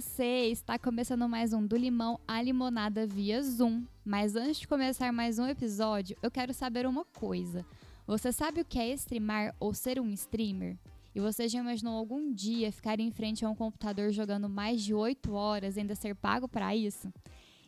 você! Está começando mais um Do Limão à Limonada via Zoom. Mas antes de começar mais um episódio, eu quero saber uma coisa. Você sabe o que é streamar ou ser um streamer? E você já imaginou algum dia ficar em frente a um computador jogando mais de 8 horas e ainda ser pago para isso?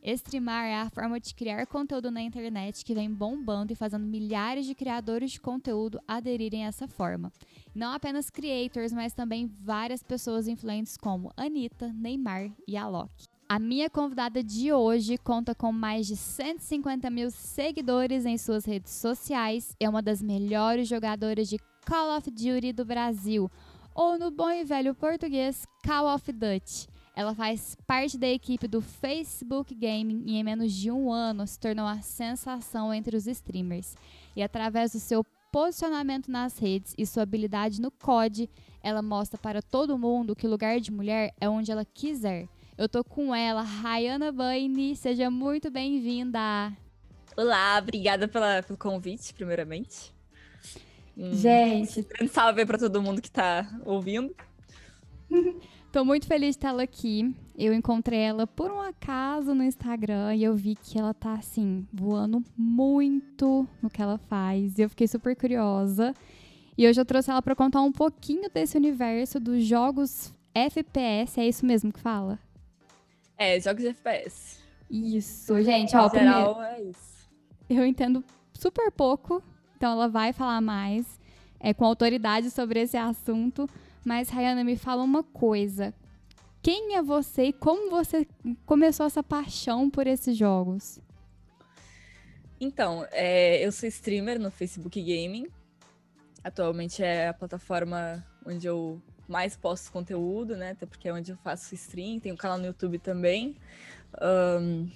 Streamar é a forma de criar conteúdo na internet que vem bombando e fazendo milhares de criadores de conteúdo aderirem a essa forma. Não apenas creators, mas também várias pessoas influentes como Anitta, Neymar e Alok. A minha convidada de hoje conta com mais de 150 mil seguidores em suas redes sociais, é uma das melhores jogadoras de Call of Duty do Brasil, ou no bom e velho português, Call of Duty. Ela faz parte da equipe do Facebook Gaming e em menos de um ano se tornou a sensação entre os streamers. E através do seu posicionamento nas redes e sua habilidade no COD, ela mostra para todo mundo que lugar de mulher é onde ela quiser. Eu tô com ela, Rayana Baini, seja muito bem-vinda. Olá, obrigada pela, pelo convite, primeiramente. Gente, um grande salve para todo mundo que tá ouvindo. Tô muito feliz de tê-la aqui. Eu encontrei ela por um acaso no Instagram e eu vi que ela tá assim, voando muito no que ela faz. E eu fiquei super curiosa. E hoje eu trouxe ela para contar um pouquinho desse universo dos jogos FPS. É isso mesmo que fala? É, jogos FPS. Isso, gente, ó, geral, primeiro, é isso. Eu entendo super pouco, então ela vai falar mais é, com autoridade sobre esse assunto. Mas, Rayana, me fala uma coisa. Quem é você e como você começou essa paixão por esses jogos? Então, é, eu sou streamer no Facebook Gaming. Atualmente é a plataforma onde eu mais posto conteúdo, né? Até porque é onde eu faço stream. Tem um canal no YouTube também. Um,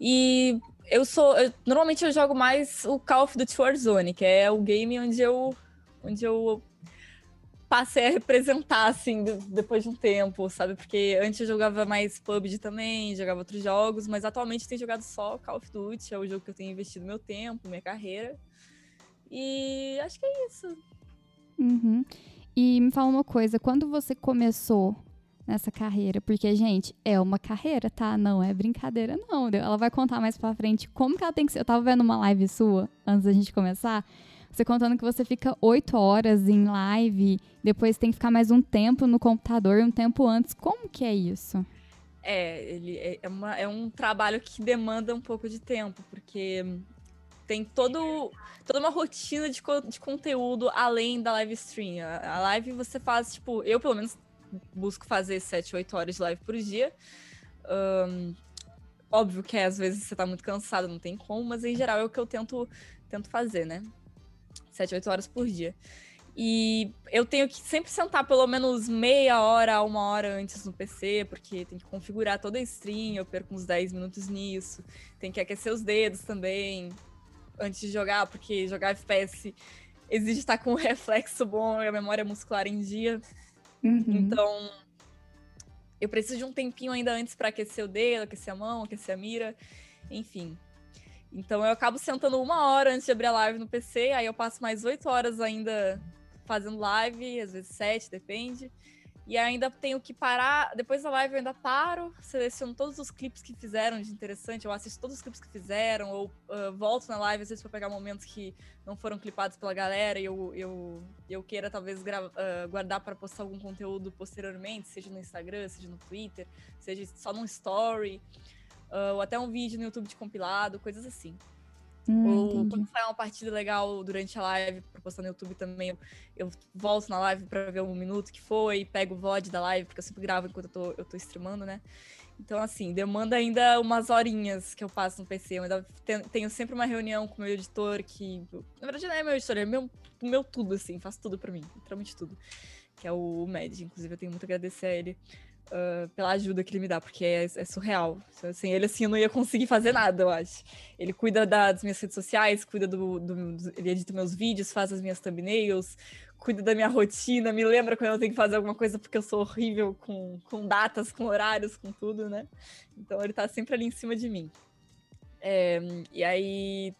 e eu sou. Eu, normalmente eu jogo mais o Call of Duty Warzone, que é o game onde eu, onde eu passei a representar, assim, depois de um tempo, sabe? Porque antes eu jogava mais PUBG também, jogava outros jogos, mas atualmente tenho jogado só Call of Duty, é o jogo que eu tenho investido meu tempo, minha carreira. E acho que é isso. Uhum. E me fala uma coisa, quando você começou nessa carreira? Porque, gente, é uma carreira, tá? Não é brincadeira, não. Ela vai contar mais pra frente como que ela tem que ser. Eu tava vendo uma live sua, antes da gente começar, você contando que você fica oito horas em live, depois tem que ficar mais um tempo no computador, um tempo antes. Como que é isso? É, ele é, é, uma, é um trabalho que demanda um pouco de tempo, porque tem todo, toda uma rotina de, de conteúdo além da live stream. A, a live você faz, tipo, eu pelo menos busco fazer 7, 8 horas de live por dia. Um, óbvio que às vezes você tá muito cansado, não tem como, mas em geral é o que eu tento, tento fazer, né? 7, 8 horas por dia. E eu tenho que sempre sentar pelo menos meia hora, uma hora antes no PC, porque tem que configurar toda a stream, eu perco uns 10 minutos nisso. Tem que aquecer os dedos também antes de jogar, porque jogar FPS exige estar com o reflexo bom e a memória muscular em dia. Uhum. Então, eu preciso de um tempinho ainda antes para aquecer o dedo, aquecer a mão, aquecer a mira, enfim. Então eu acabo sentando uma hora antes de abrir a live no PC, aí eu passo mais oito horas ainda fazendo live, às vezes sete, depende. E ainda tenho que parar. Depois da live eu ainda paro, seleciono todos os clipes que fizeram de interessante, eu assisto todos os clipes que fizeram, ou uh, volto na live, às vezes, para pegar momentos que não foram clipados pela galera e eu, eu, eu queira talvez uh, guardar para postar algum conteúdo posteriormente, seja no Instagram, seja no Twitter, seja só num story ou até um vídeo no YouTube de compilado, coisas assim. Hum, ou entendi. quando sai uma partida legal durante a live, pra postar no YouTube também, eu, eu volto na live pra ver um minuto que foi, pego o VOD da live, porque eu sempre gravo enquanto eu tô, eu tô streamando, né? Então, assim, demanda ainda umas horinhas que eu passo no PC. Eu ainda tenho sempre uma reunião com o meu editor, que, na verdade, não é meu editor, é meu, meu tudo, assim, faz tudo pra mim, literalmente tudo. Que é o Med, inclusive eu tenho muito a agradecer a ele uh, pela ajuda que ele me dá, porque é, é surreal. Sem ele, assim, eu não ia conseguir fazer nada, eu acho. Ele cuida das minhas redes sociais, cuida do, do, do, Ele edita meus vídeos, faz as minhas thumbnails, cuida da minha rotina, me lembra quando eu tenho que fazer alguma coisa, porque eu sou horrível com, com datas, com horários, com tudo, né? Então ele tá sempre ali em cima de mim. É, e aí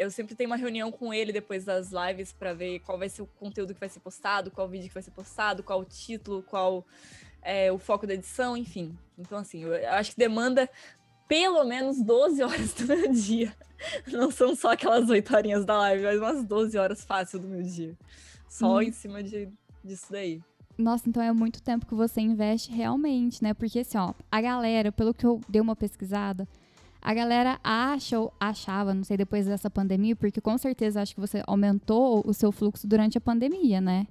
eu sempre tenho uma reunião com ele depois das lives para ver qual vai ser o conteúdo que vai ser postado, qual vídeo que vai ser postado, qual o título, qual é, o foco da edição, enfim. Então, assim, eu acho que demanda pelo menos 12 horas do meu dia. Não são só aquelas 8 horinhas da live, mas umas 12 horas fácil do meu dia. Só hum. em cima de, disso daí. Nossa, então é muito tempo que você investe realmente, né? Porque assim, ó, a galera, pelo que eu dei uma pesquisada, a galera acha ou achava, não sei, depois dessa pandemia, porque com certeza acho que você aumentou o seu fluxo durante a pandemia, né?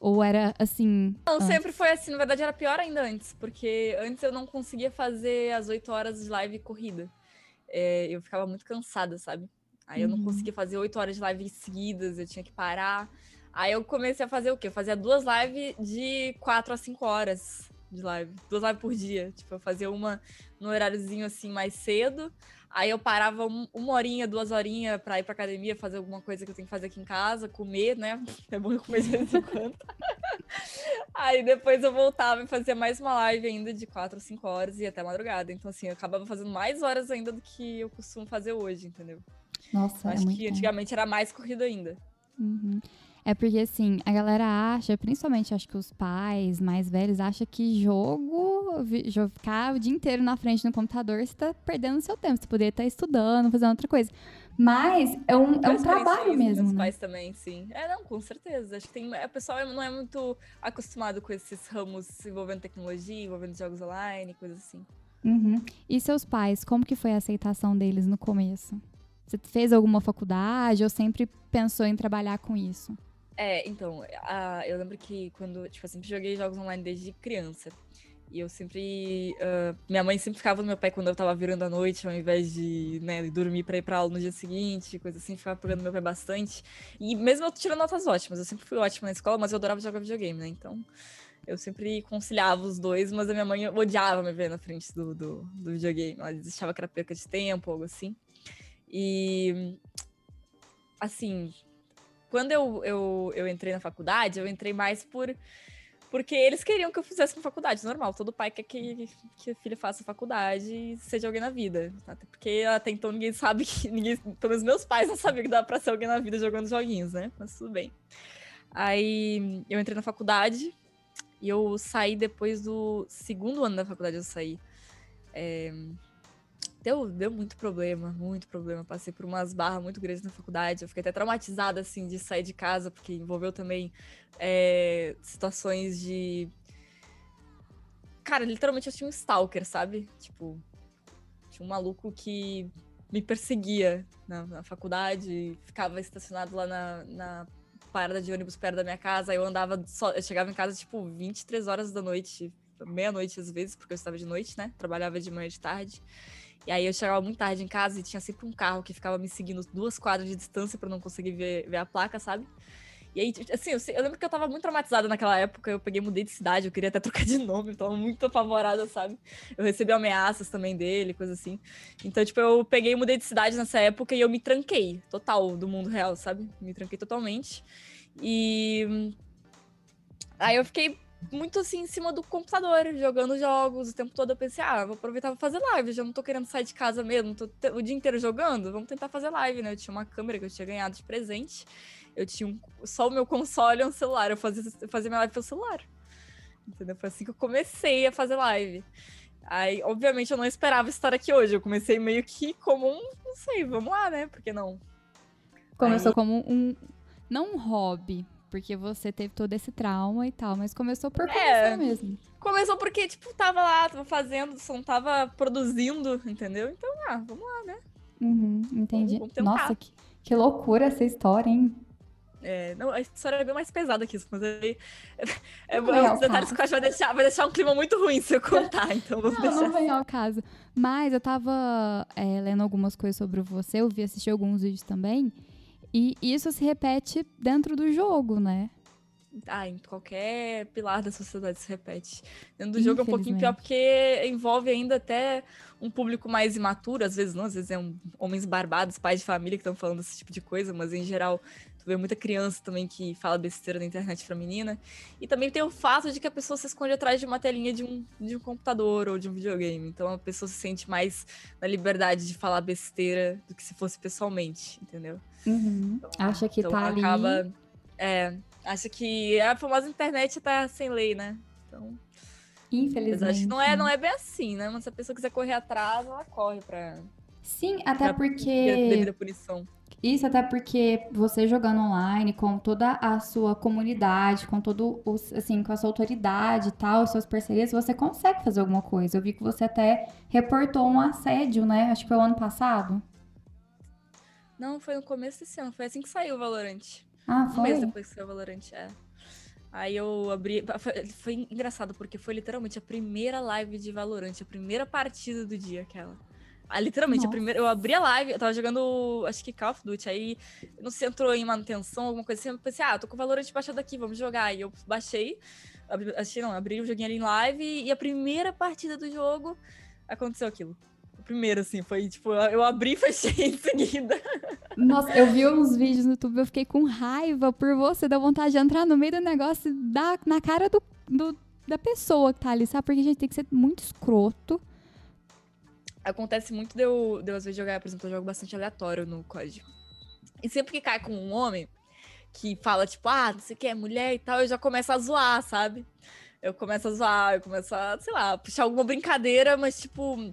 Ou era assim. Não, antes? sempre foi assim. Na verdade, era pior ainda antes, porque antes eu não conseguia fazer as oito horas de live corrida. É, eu ficava muito cansada, sabe? Aí eu não uhum. conseguia fazer oito horas de live seguidas, eu tinha que parar. Aí eu comecei a fazer o quê? Eu fazia duas lives de quatro a cinco horas de live. Duas lives por dia. Tipo, eu fazia uma no horáriozinho assim mais cedo. Aí eu parava um, uma horinha, duas horinhas pra ir pra academia, fazer alguma coisa que eu tenho que fazer aqui em casa, comer, né? É bom comer de vez em quando. Aí depois eu voltava e fazia mais uma live ainda de quatro, cinco horas e até madrugada. Então, assim, eu acabava fazendo mais horas ainda do que eu costumo fazer hoje, entendeu? Nossa, é Acho é que antigamente era mais corrido ainda. Uhum. É porque, assim, a galera acha, principalmente acho que os pais mais velhos, acham que jogo, ficar o dia inteiro na frente do computador, você tá perdendo seu tempo. Você poderia estar estudando, fazendo outra coisa. Mas é um, é um trabalho mesmo, meus né? pais também, sim. É, não, com certeza. Acho que tem, o pessoal não é muito acostumado com esses ramos envolvendo tecnologia, envolvendo jogos online, coisas assim. Uhum. E seus pais, como que foi a aceitação deles no começo? Você fez alguma faculdade ou sempre pensou em trabalhar com isso? É, então, a, eu lembro que quando, tipo, eu sempre joguei jogos online desde criança. E eu sempre. Uh, minha mãe sempre ficava no meu pé quando eu tava virando a noite, ao invés de, né, dormir pra ir pra aula no dia seguinte, coisa assim, ficava pegando meu pé bastante. E mesmo eu tirando notas ótimas, eu sempre fui ótima na escola, mas eu adorava jogar videogame, né? Então, eu sempre conciliava os dois, mas a minha mãe odiava me ver na frente do, do, do videogame. Ela achava que era perca de tempo, algo assim. E. Assim, quando eu, eu, eu entrei na faculdade, eu entrei mais por porque eles queriam que eu fizesse uma faculdade, normal. Todo pai quer que, que a filha faça faculdade e seja alguém na vida. Até porque até então ninguém sabe que. Ninguém, pelo menos meus pais não sabiam que dá pra ser alguém na vida jogando joguinhos, né? Mas tudo bem. Aí eu entrei na faculdade e eu saí depois do segundo ano da faculdade, eu saí. É, deu, deu muito problema, muito problema. Passei por umas barras muito grandes na faculdade. Eu fiquei até traumatizada, assim, de sair de casa, porque envolveu também é, situações de. Cara, literalmente eu tinha um stalker, sabe? Tipo, tinha um maluco que me perseguia na, na faculdade, ficava estacionado lá na, na parada de ônibus perto da minha casa. Eu andava só, eu chegava em casa tipo 23 horas da noite, meia-noite às vezes, porque eu estava de noite, né? Trabalhava de manhã e de tarde. E aí eu chegava muito tarde em casa e tinha sempre um carro que ficava me seguindo duas quadras de distância para não conseguir ver, ver a placa, sabe? E aí, assim, eu, eu, lembro que eu tava muito traumatizada naquela época. Eu peguei, mudei de cidade, eu queria até trocar de nome, eu tava muito apavorada, sabe? Eu recebi ameaças também dele, coisa assim. Então, tipo, eu peguei mudei de cidade nessa época e eu me tranquei total do mundo real, sabe? Me tranquei totalmente. E. Aí eu fiquei muito assim em cima do computador, jogando jogos o tempo todo. Eu pensei, ah, vou aproveitar pra fazer live. Já não tô querendo sair de casa mesmo, tô o dia inteiro jogando. Vamos tentar fazer live, né? Eu tinha uma câmera que eu tinha ganhado de presente. Eu tinha um, só o meu console e um celular. Eu fazia, eu fazia minha live pelo celular. Entendeu? Foi assim que eu comecei a fazer live. Aí, obviamente, eu não esperava estar aqui hoje. Eu comecei meio que como um, não sei, vamos lá, né? Por que não? Começou Aí... como um, não um hobby, porque você teve todo esse trauma e tal, mas começou por é, mesmo. Começou porque, tipo, tava lá, tava fazendo, só não tava produzindo, entendeu? Então, ah, vamos lá, né? Uhum, entendi. Vamos, vamos Nossa, que, que loucura essa história, hein? É, não, a história é bem mais pesada que isso, mas aí. É, é, é os detalhes que eu acho que vai deixar, vai deixar um clima muito ruim se eu contar, então vamos não, deixar. Não vem ao caso. Mas eu tava é, lendo algumas coisas sobre você, eu vi assistir alguns vídeos também. E isso se repete dentro do jogo, né? Ah, em qualquer pilar da sociedade se repete. Dentro do jogo é um pouquinho pior porque envolve ainda até um público mais imaturo, às vezes não, às vezes é um, homens barbados, pais de família que estão falando esse tipo de coisa, mas em geral tu vê muita criança também que fala besteira na internet pra menina. E também tem o fato de que a pessoa se esconde atrás de uma telinha de um, de um computador ou de um videogame. Então a pessoa se sente mais na liberdade de falar besteira do que se fosse pessoalmente, entendeu? Uhum. Então, Acha que então tá acaba, ali. É, acha que a famosa internet tá sem lei, né? Então. Infelizmente. Mas acho que não é, não é bem assim, né? Mas se a pessoa quiser correr atrás, ela corre pra. Sim, até pra porque. Devido à punição. Isso até porque você jogando online com toda a sua comunidade, com todo os, assim, com a sua autoridade e tal, suas parcerias, você consegue fazer alguma coisa. Eu vi que você até reportou um assédio, né? Acho que foi o ano passado. Não, foi no começo desse ano, foi assim que saiu o Valorant. Ah, foi? Um mês depois que saiu o Valorant, é. Aí eu abri. Foi, foi engraçado, porque foi literalmente a primeira live de Valorant, a primeira partida do dia, aquela. Ah, literalmente, a primeira, eu abri a live, eu tava jogando, acho que Call of Duty, aí não sei se entrou em manutenção, alguma coisa assim, eu pensei, ah, tô com o Valorant baixado aqui, vamos jogar. Aí eu baixei, achei não, abri o joguinho ali em live, e a primeira partida do jogo aconteceu aquilo. Primeiro, assim, foi tipo, eu abri e fechei em seguida. Nossa, eu vi uns vídeos no YouTube, eu fiquei com raiva por você, deu vontade de entrar no meio do negócio e dar na cara do, do, da pessoa que tá ali, sabe? Porque a gente tem que ser muito escroto acontece muito de eu, de eu às vezes jogar, por exemplo, eu jogo bastante aleatório no código. E sempre que cai com um homem que fala, tipo, ah, não sei o que, é mulher e tal, eu já começo a zoar, sabe? Eu começo a zoar, eu começo a, sei lá, puxar alguma brincadeira, mas, tipo,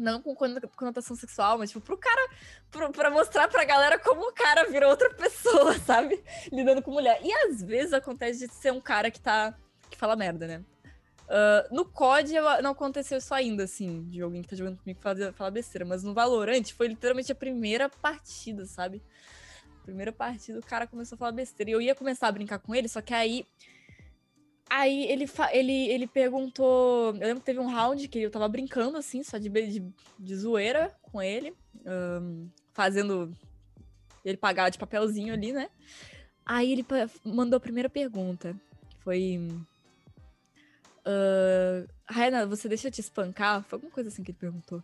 não com conotação sexual, mas, tipo, pro cara, pro, pra mostrar pra galera como o cara virou outra pessoa, sabe? Lidando com mulher. E às vezes acontece de ser um cara que tá, que fala merda, né? Uh, no COD não aconteceu isso ainda, assim, de alguém que tá jogando comigo falar besteira, mas no Valorant foi literalmente a primeira partida, sabe? Primeira partida, o cara começou a falar besteira. E eu ia começar a brincar com ele, só que aí. Aí ele, ele, ele perguntou. Eu lembro que teve um round que eu tava brincando, assim, só de, de, de zoeira com ele, um, fazendo ele pagar de papelzinho ali, né? Aí ele mandou a primeira pergunta. Foi Uh, Raina, você deixa eu te espancar? Foi alguma coisa assim que ele perguntou.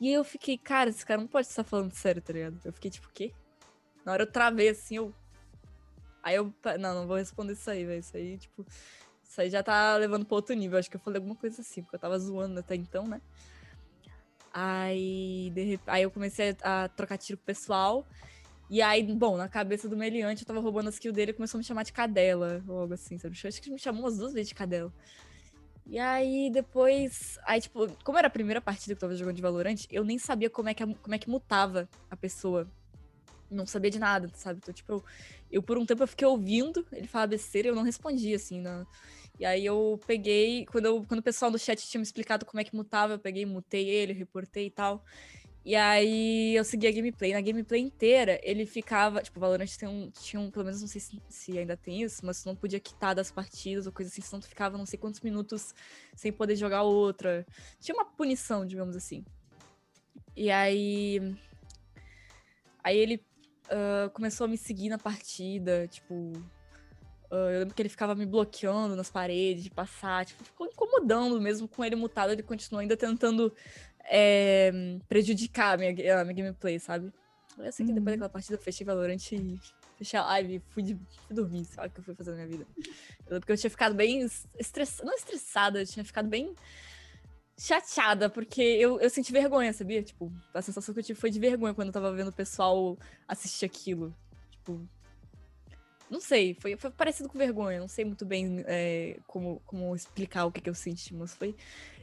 E eu fiquei, cara, esse cara não pode estar falando sério, tá ligado? Eu fiquei tipo, o quê? Na hora eu travei assim, eu. Aí eu. Não, não vou responder isso aí, velho. Isso aí, tipo. Isso aí já tá levando pra outro nível. Acho que eu falei alguma coisa assim, porque eu tava zoando até então, né? Aí, de... aí eu comecei a, trocar tiro com o pessoal. E aí, bom, na cabeça do meliante, eu tava roubando as kills dele e começou a me chamar de cadela, ou algo assim, sabe? Acho que me chamou umas duas vezes de cadela. E aí depois. Aí, tipo, como era a primeira partida que eu tava jogando de Valorant, eu nem sabia como é que, como é que mutava a pessoa. Não sabia de nada, sabe? Então, tipo, eu, eu por um tempo eu fiquei ouvindo ele falar besteira e eu não respondia, assim, né? E aí eu peguei, quando, eu, quando o pessoal do chat tinha me explicado como é que mutava, eu peguei, mutei ele, reportei e tal. E aí eu segui a gameplay. Na gameplay inteira, ele ficava. Tipo, o Valorant tem um, tinha um. Pelo menos não sei se, se ainda tem isso, mas tu não podia quitar das partidas ou coisa assim, senão tu ficava não sei quantos minutos sem poder jogar outra. Tinha uma punição, digamos assim. E aí. Aí ele uh, começou a me seguir na partida, tipo. Uh, eu lembro que ele ficava me bloqueando nas paredes de passar, tipo, ficou incomodando mesmo com ele mutado, ele continuou ainda tentando é, prejudicar a minha, a minha gameplay, sabe? Eu sei que depois uhum. daquela partida eu fechei Valorant e fechei a live e fui, de, fui dormir, sabe o que eu fui fazer na minha vida. Eu, porque eu tinha ficado bem estressada, não estressada, eu tinha ficado bem chateada, porque eu, eu senti vergonha, sabia? Tipo, a sensação que eu tive foi de vergonha quando eu tava vendo o pessoal assistir aquilo. Tipo, não sei, foi, foi parecido com vergonha, não sei muito bem é, como, como explicar o que, que eu senti, mas foi.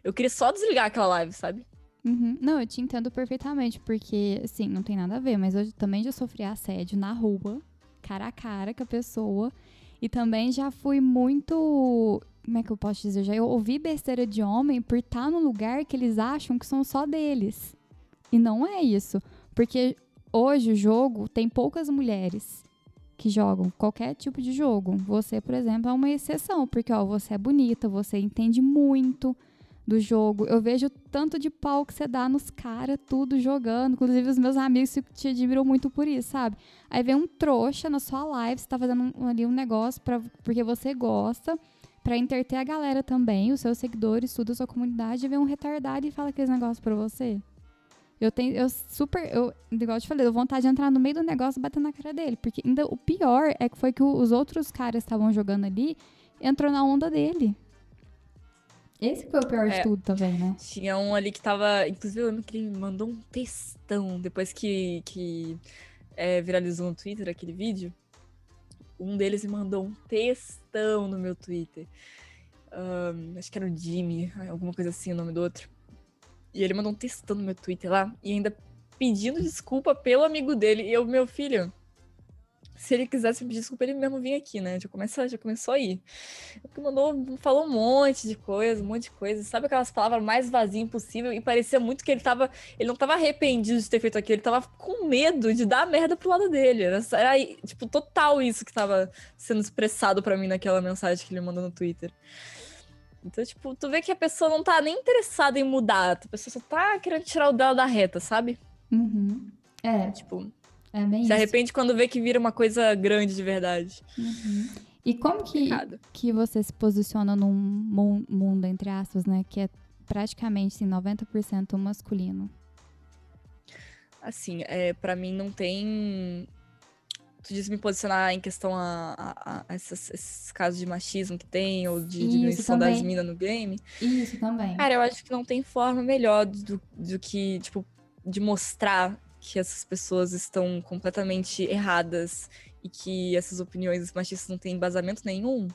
Eu queria só desligar aquela live, sabe? Uhum. Não, eu te entendo perfeitamente, porque, assim, não tem nada a ver, mas eu também já sofri assédio na rua, cara a cara com a pessoa. E também já fui muito. Como é que eu posso dizer? Já ouvi besteira de homem por estar no lugar que eles acham que são só deles. E não é isso. Porque hoje o jogo tem poucas mulheres que jogam qualquer tipo de jogo. Você, por exemplo, é uma exceção, porque ó, você é bonita, você entende muito do jogo. Eu vejo tanto de pau que você dá nos caras, tudo jogando. Inclusive, os meus amigos te admiram muito por isso, sabe? Aí vem um trouxa na sua live, você tá fazendo um, ali um negócio pra, porque você gosta, pra interter a galera também, os seus seguidores, tudo, a sua comunidade, e vem um retardado e fala aqueles negócios pra você. Eu tenho, eu super, eu, igual eu te falei, eu vontade de entrar no meio do negócio e bater na cara dele. Porque ainda o pior é que foi que os outros caras estavam jogando ali, entrou na onda dele. Esse foi o pior é, de tudo também, né? Tinha um ali que tava. Inclusive, eu lembro que ele mandou um textão depois que, que é, viralizou no Twitter aquele vídeo. Um deles me mandou um textão no meu Twitter. Um, acho que era o Jimmy, alguma coisa assim, o nome do outro. E ele mandou um textão no meu Twitter lá e ainda pedindo desculpa pelo amigo dele. E eu, meu filho, se ele quisesse pedir desculpa, ele mesmo vinha aqui, né? Já, começa, já começou aí. Ele mandou, falou um monte de coisa, um monte de coisa. Sabe aquelas palavras mais vazias possível? E parecia muito que ele tava. Ele não tava arrependido de ter feito aquilo, ele tava com medo de dar merda pro lado dele. Era, era tipo, total isso que tava sendo expressado para mim naquela mensagem que ele mandou no Twitter. Então, tipo, tu vê que a pessoa não tá nem interessada em mudar, a pessoa só tá querendo tirar o dela da reta, sabe? Uhum. É. Tipo, é se isso. arrepende quando vê que vira uma coisa grande de verdade. Uhum. E como que, que você se posiciona num mu- mundo, entre aspas, né? Que é praticamente assim, 90% masculino. Assim, é, para mim não tem. Tu disse me posicionar em questão a, a- a esses, esses casos de machismo que tem, ou de Isso diminuição das também. minas no game. Isso também. Cara, eu acho que não tem forma melhor do, do que, tipo, de mostrar que essas pessoas estão completamente erradas e que essas opiniões machistas não têm embasamento nenhum.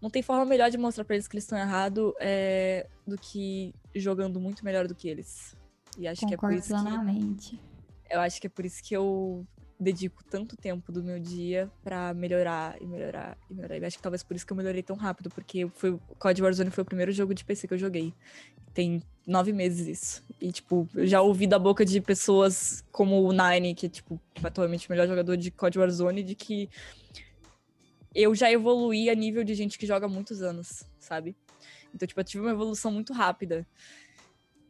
Não tem forma melhor de mostrar pra eles que eles estão errados é, do que jogando muito melhor do que eles. E acho que é por isso que eu acho que é por isso que eu dedico tanto tempo do meu dia pra melhorar e melhorar e melhorar. Eu acho que talvez por isso que eu melhorei tão rápido, porque foi, COD Warzone foi o primeiro jogo de PC que eu joguei. Tem nove meses isso. E, tipo, eu já ouvi da boca de pessoas como o Nine, que é, tipo, atualmente o melhor jogador de COD Warzone, de que eu já evoluí a nível de gente que joga há muitos anos, sabe? Então, tipo, eu tive uma evolução muito rápida.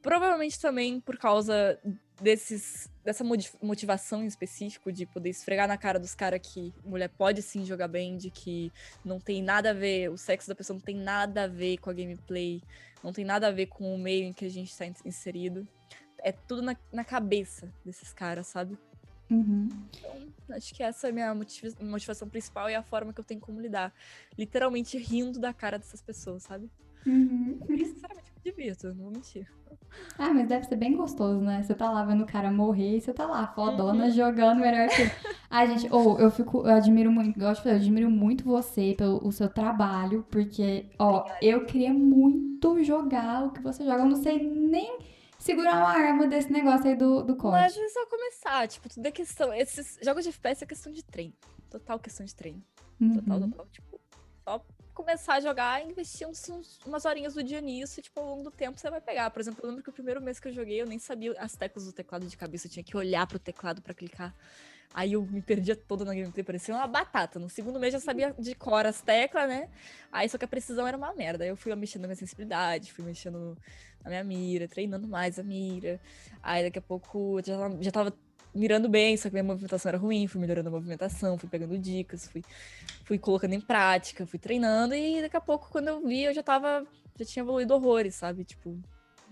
Provavelmente também por causa desses, dessa motivação em específico de poder esfregar na cara dos caras que mulher pode sim jogar bem, de que não tem nada a ver, o sexo da pessoa não tem nada a ver com a gameplay, não tem nada a ver com o meio em que a gente está inserido. É tudo na, na cabeça desses caras, sabe? Uhum. Então, acho que essa é a minha motiva- motivação principal e a forma que eu tenho como lidar. Literalmente rindo da cara dessas pessoas, sabe? Uhum. E, sinceramente, divirto, não vou mentir. Ah, mas deve ser bem gostoso, né? Você tá lá vendo o cara morrer e você tá lá, fodona, jogando melhor que. Ai, gente, ou eu fico, eu admiro muito, te falei, eu admiro muito você pelo o seu trabalho, porque, ó, eu queria muito jogar o que você joga. Eu não sei nem segurar uma arma desse negócio aí do, do COD. Mas é só começar, tipo, tudo é questão. Esses jogos de FPS é questão de treino. Total questão de treino. Total, Uhum. total. Tipo, só começar a jogar investir uns, uns- umas horinhas do dia nisso, tipo, ao longo do tempo você vai pegar. Por exemplo, eu lembro que o primeiro mês que eu joguei, eu nem sabia as teclas do teclado de cabeça, eu tinha que olhar pro teclado pra clicar. Aí eu me perdia toda na gameplay, parecia uma batata. No segundo mês já sabia de cor as teclas, né? Aí só que a precisão era uma merda. Aí eu fui mexendo na minha sensibilidade, fui mexendo na minha mira, treinando mais a mira. Aí daqui a pouco já, já tava mirando bem, só que minha movimentação era ruim, fui melhorando a movimentação, fui pegando dicas, fui, fui colocando em prática, fui treinando, e daqui a pouco, quando eu vi, eu já tava. Já tinha evoluído horrores, sabe? Tipo,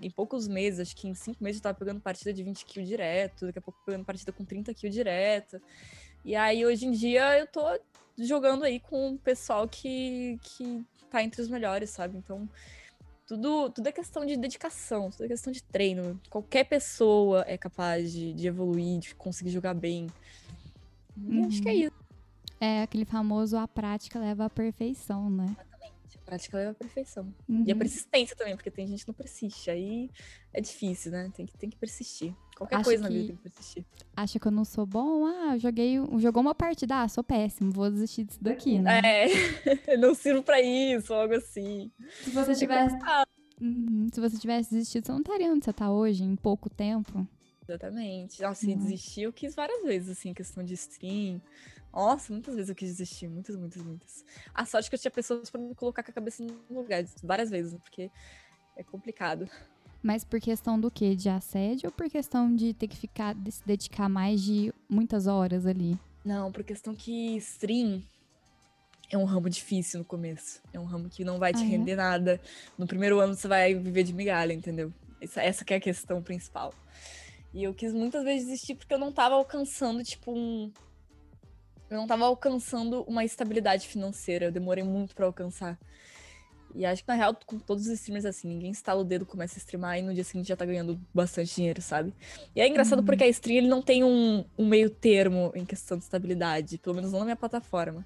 em poucos meses, acho que em cinco meses eu tava pegando partida de 20 kills direto, daqui a pouco pegando partida com 30 kills direto. E aí, hoje em dia, eu tô jogando aí com o pessoal que, que tá entre os melhores, sabe? Então, tudo, tudo é questão de dedicação, tudo é questão de treino. Qualquer pessoa é capaz de, de evoluir, de conseguir jogar bem. E acho que é isso. É aquele famoso a prática leva à perfeição, né? A prática leva à perfeição. Uhum. E a persistência também, porque tem gente que não persiste. Aí é difícil, né? Tem que, tem que persistir. Qualquer Acho coisa na vida tem que persistir. Acha que eu não sou bom? Ah, eu joguei, jogou uma partida, ah, sou péssimo, vou desistir disso daqui, né? É, não sirvo pra isso, ou algo assim. Se você tivesse. Uhum, se você tivesse desistido, você não estaria onde você tá hoje, em pouco tempo. Exatamente. Nossa, e Uhum. desistir eu quis várias vezes, assim, questão de stream. Nossa, muitas vezes eu quis desistir. Muitas, muitas, muitas. A sorte é que eu tinha pessoas pra me colocar com a cabeça no lugar, várias vezes, né? porque é complicado. Mas por questão do quê? De assédio ou por questão de ter que ficar, de se dedicar mais de muitas horas ali? Não, por questão que stream é um ramo difícil no começo. É um ramo que não vai te Ah, é? render nada. No primeiro ano você vai viver de migalha, entendeu? Essa, essa que é a questão principal. E eu quis muitas vezes desistir porque eu não tava alcançando, tipo, um. Eu não tava alcançando uma estabilidade financeira. Eu demorei muito pra alcançar. E acho que, na real, com todos os streamers assim, ninguém instala o dedo, começa a streamar e no dia seguinte já tá ganhando bastante dinheiro, sabe? E é engraçado Uhum. porque a stream ele não tem um, um meio termo em questão de estabilidade, pelo menos não na minha plataforma.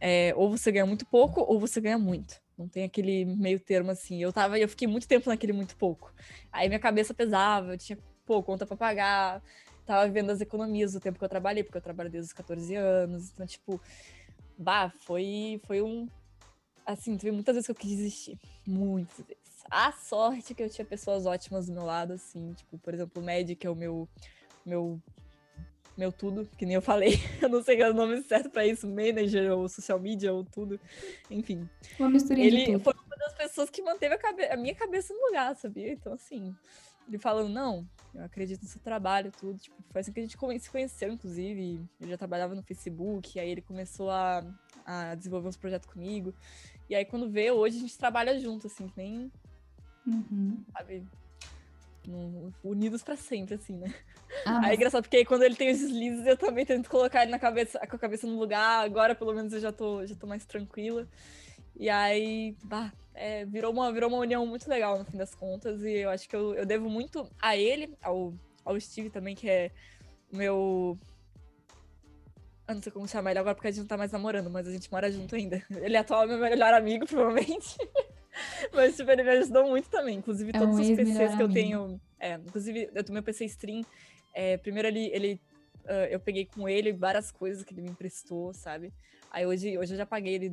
É, ou você ganha muito pouco ou você ganha muito. Não tem aquele meio termo assim. Eu tava, eu fiquei muito tempo naquele muito pouco. Aí minha cabeça pesava, eu tinha pô, conta para pagar, tava vendo as economias do tempo que eu trabalhei, porque eu trabalho desde os 14 anos. Então, tipo, bah, foi foi um assim, teve muitas vezes que eu quis desistir, muitas vezes. A sorte que eu tinha pessoas ótimas do meu lado, assim, tipo, por exemplo, o Med, que é o meu meu meu tudo, que nem eu falei. Eu não sei o nome certo para isso, manager ou social media ou tudo. Enfim. Uma misturinha Ele foi uma das pessoas que manteve a, a, minha cabeça no lugar, sabia? Então, assim, ele falando, não, eu acredito no seu trabalho, tudo. Tipo, foi assim que a gente se conheceu, inclusive. Eu já trabalhava no Facebook, aí ele começou a, a desenvolver uns projetos comigo. E aí, quando vê, hoje a gente trabalha junto, assim, que nem. Uhum. Sabe? unidos para sempre, assim, né? Ah, mas... Aí é engraçado, porque aí quando ele tem os deslizes, eu também tento colocar ele na cabeça, com a cabeça no lugar. Agora, pelo menos, eu já tô, já tô mais tranquila. E aí, bah, é, virou, uma, virou uma união muito legal, no fim das contas. E eu acho que eu, eu devo muito a ele, ao, ao Steve também, que é meu eu não sei como chamar ele agora porque a gente não tá mais namorando, mas a gente mora junto ainda. Ele é atual meu melhor amigo, provavelmente. Mas, tipo, ele me ajudou muito também. Inclusive, É todos um os PCs que eu ex-melhor tenho. É, inclusive, eu o PC Stream. é, primeiro ele. ele ah, eu peguei com ele várias coisas que ele me emprestou, sabe? Aí hoje, hoje eu já paguei ele.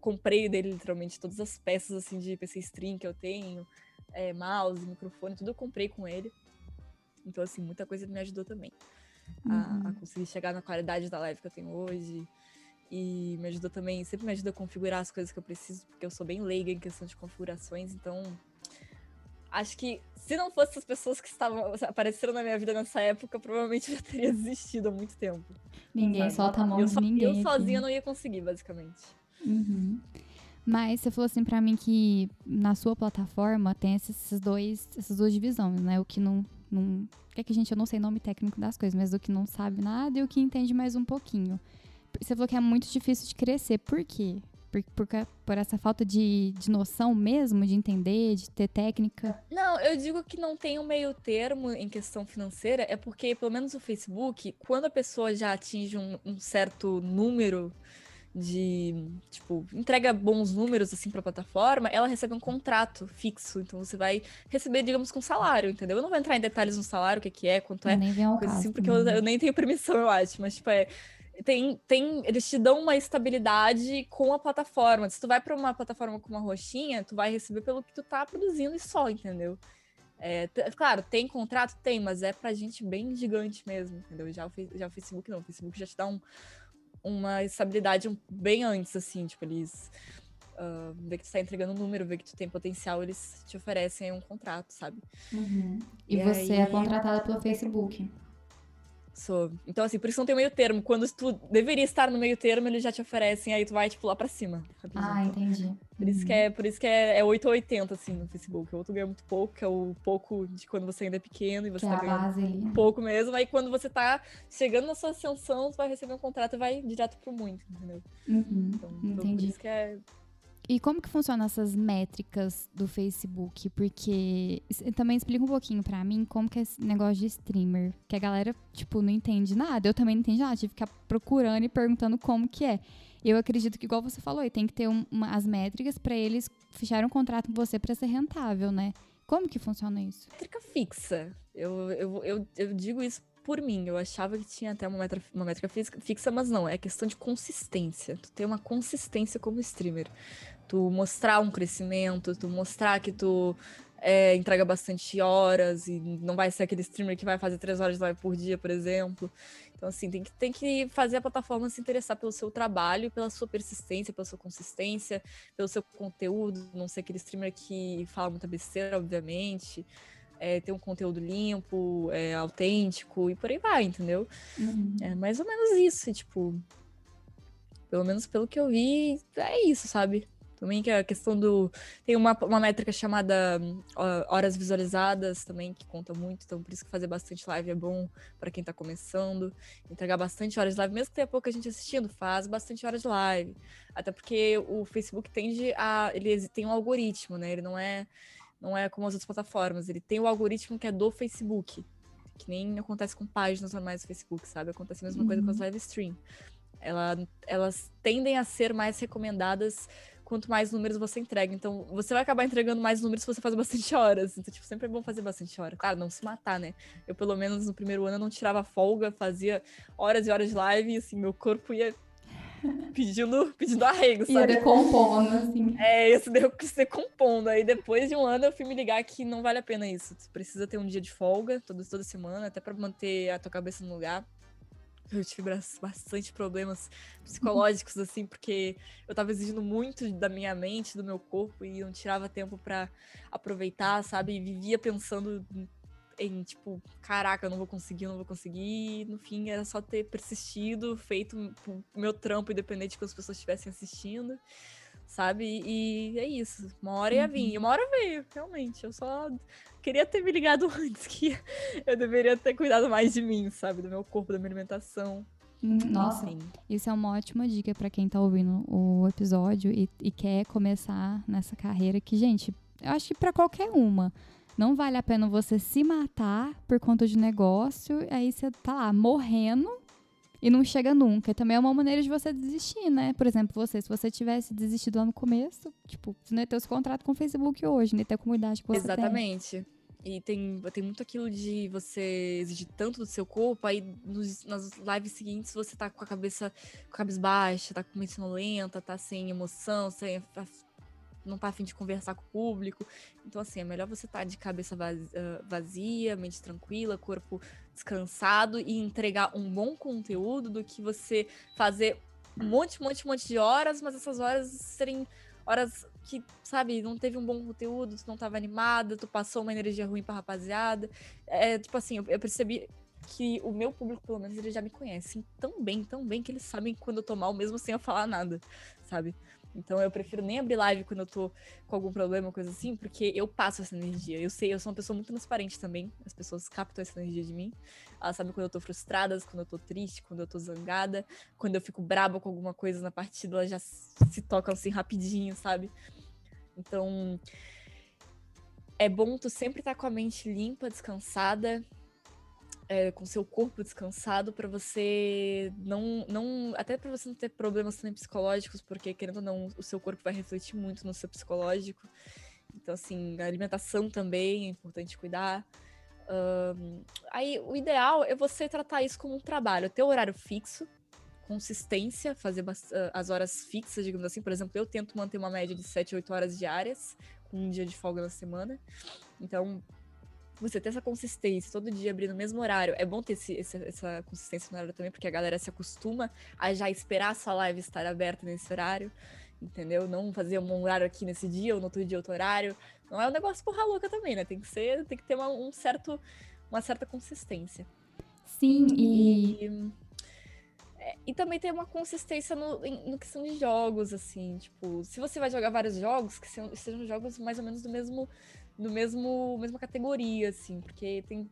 comprei dele, literalmente, todas as peças assim de PC Stream que eu tenho. é, mouse, microfone, tudo eu comprei com ele. Então, assim, muita coisa me ajudou também. a- a, conseguir chegar na qualidade da live que eu tenho hoje. E me ajudou também, sempre me ajuda a configurar as coisas que eu preciso, porque eu sou bem leiga em questão de configurações, então acho que se não fossem as pessoas que estavam apareceram na minha vida nessa época, provavelmente eu já teria desistido há muito tempo. Ninguém sabe? solta a mão eu, de so- ninguém. eu aqui. sozinha não ia conseguir, basicamente. Uhum. Mas você falou assim pra mim que na sua plataforma tem esses, esses dois, essas duas divisões, né? O que não, não. É que, gente, eu não sei nome técnico das coisas, mas o que não sabe nada e o que entende mais um pouquinho. Você falou que é muito difícil de crescer. Por quê? Por, por, por essa falta de, de noção mesmo, de entender, de ter técnica. Não, eu digo que não tem um meio termo em questão financeira, é porque, pelo menos o Facebook, quando a pessoa já atinge um, um certo número de, tipo, entrega bons números, assim, pra plataforma, ela recebe um contrato fixo, então você vai receber, digamos, com salário, entendeu? Eu não vou entrar em detalhes no salário, o que que é, quanto é, nem vem ao coisa caso. assim, porque eu, né? eu nem tenho permissão, eu acho, mas, tipo, é... Tem, tem, eles te dão uma estabilidade com a plataforma. Se tu vai para uma plataforma com uma roxinha, tu vai receber pelo que tu tá produzindo e só, entendeu? É, claro, tem contrato? Tem, mas é pra gente bem gigante mesmo, entendeu? Já o, já o Facebook não. O Facebook já te dá um- uma estabilidade bem antes, assim, tipo, eles ah, vê que tu tá entregando um número, vê que tu tem potencial, eles te oferecem um contrato, sabe? Uhum. E, E você é aí- contratada pelo Facebook. Sou. Então, assim, por isso não tem meio termo. Quando tu deveria estar no meio termo, eles já te oferecem, aí tu vai, tipo, lá pra cima. Ah, entendi. Por isso que é, por isso que é, é 8 ou 80, assim, no Facebook. O outro ganha muito pouco, que é o pouco de quando você ainda é pequeno e Que você é tá a ganhando base né? pouco mesmo. Aí quando você tá chegando na sua ascensão, tu vai receber um contrato e vai direto pro muito, entendeu? Uhum, Então, então por entendi. isso que é. E como que funcionam essas métricas do Facebook? Porque também explica um pouquinho pra mim como que é esse negócio de streamer, que a galera, tipo, não entende nada. Eu também não entendi nada, tive que ficar procurando e perguntando como que é. Eu acredito que igual você falou, tem que ter um- uma- as métricas pra eles fecharem um contrato com você pra ser rentável, né? Como que funciona isso? métrica fixa. Eu, eu, eu, eu digo isso por mim. Eu achava que tinha até uma, metra, uma métrica fixa, mas não. É questão de consistência. Tu ter uma consistência como streamer. Tu mostrar um crescimento, tu mostrar que tu é, entrega bastante horas e não vai ser aquele streamer que vai fazer três horas de live por dia, por exemplo. Então, assim, tem que, tem que fazer a plataforma se interessar pelo seu trabalho, pela sua persistência, pela sua consistência, pelo seu conteúdo, não ser aquele streamer que fala muita besteira, obviamente é, ter um conteúdo limpo, é, autêntico e por aí vai, entendeu? É mais ou menos isso, tipo. Pelo menos pelo que eu vi, é isso, sabe? Também que a questão do. Tem uma, uma métrica chamada hum, horas visualizadas também, que conta muito, então por isso que fazer bastante live é bom para quem tá começando. Entregar bastante horas de live, mesmo que tenha pouca gente assistindo, faz bastante horas de live. Até porque o Facebook tende a. Ele tem um algoritmo, né? Ele não é não é como as outras plataformas. Ele tem o algoritmo que é do Facebook. Que nem acontece com páginas normais do Facebook, sabe? Acontece a mesma coisa com as live stream. Ela, elas tendem a ser mais recomendadas quanto mais números você entrega. Então, você vai acabar entregando mais números se você faz bastante horas. Então, tipo, sempre é bom fazer bastante horas. Claro, não se matar, né? Eu, pelo menos, no primeiro ano, não tirava folga, fazia horas e horas de live, e, assim, meu corpo ia pedindo, pedindo arrego, sabe? Ia decompondo, assim. É, isso deu que ser compondo. Aí depois de um ano eu fui me ligar que não vale a pena isso. Você precisa ter um dia de folga toda, toda semana, até para manter a tua cabeça no lugar. Eu tive bastante problemas psicológicos, assim, porque eu tava exigindo muito da minha mente, do meu corpo, e não tirava tempo para aproveitar, sabe? E vivia pensando em tipo, caraca, eu não vou conseguir, eu não vou conseguir. No fim, era só ter persistido, feito o meu trampo, independente de que as pessoas estivessem assistindo, sabe? E, é isso. Uma hora ia vir. E uma hora veio, realmente. Eu só queria ter me ligado antes que eu deveria ter cuidado mais de mim, sabe? Do meu corpo, da minha alimentação. Hum, nossa, Enfim. isso é uma ótima dica para quem tá ouvindo o episódio e, e quer começar nessa carreira que, gente, eu acho que para qualquer uma. Não vale a pena você se matar por conta de negócio, aí você tá lá morrendo e não chega nunca. E também é uma maneira de você desistir, né? Por exemplo, você, se você tivesse desistido lá no começo, tipo, você não ia ter os contratos com o Facebook hoje, ia ter a comunidade que você Exatamente. Tem. E tem, tem muito aquilo de você exigir tanto do seu corpo, aí nos, nas lives seguintes você tá com a cabeça com a cabeça baixa, tá com mente sonolenta, tá sem emoção, sem não tá afim de conversar com o público. Então, assim, é melhor você estar tá de cabeça vazia, mente tranquila, corpo descansado e entregar um bom conteúdo do que você fazer um monte, monte, monte de horas, mas essas horas serem horas que, sabe, não teve um bom conteúdo, tu não tava animada, tu passou uma energia ruim pra rapaziada. É, tipo assim, eu, eu percebi que o meu público, pelo menos, eles já me conhecem tão bem, tão bem, que eles sabem quando eu tô mal, mesmo sem eu falar nada, sabe? Então eu prefiro nem abrir live quando eu tô com algum problema, coisa assim, porque eu passo essa energia. Eu sei, eu sou uma pessoa muito transparente também. As pessoas captam essa energia de mim. Elas sabem quando eu tô frustrada, quando eu tô triste, quando eu tô zangada, quando eu fico braba com alguma coisa na partida, elas já se tocam assim rapidinho, sabe? Então é bom tu sempre estar tá com a mente limpa, descansada, é, com seu corpo descansado para você não, não até para você não ter problemas também psicológicos, porque querendo ou não, o seu corpo vai refletir muito no seu psicológico. Então, assim, a alimentação também é importante cuidar. Um, aí, o ideal é você tratar isso como um trabalho, ter horário fixo, consistência, fazer as horas fixas, digamos assim. Por exemplo, eu tento manter uma média de 7, 8 horas diárias, com um dia de folga na semana. Então, você ter essa consistência, todo dia abrir no mesmo horário. É bom ter esse, essa, essa consistência no horário também, porque a galera se acostuma a já esperar a sua live estar aberta nesse horário, entendeu? Não fazer um horário aqui nesse dia ou no outro dia outro horário. Não é um negócio porra louca também, né? Tem que ser, tem que ter uma, um certo, uma certa consistência. Sim, e... e... E também ter uma consistência no, no questão de jogos, assim, tipo, se você vai jogar vários jogos, que sejam jogos mais ou menos do mesmo no mesmo mesma categoria, assim, porque tem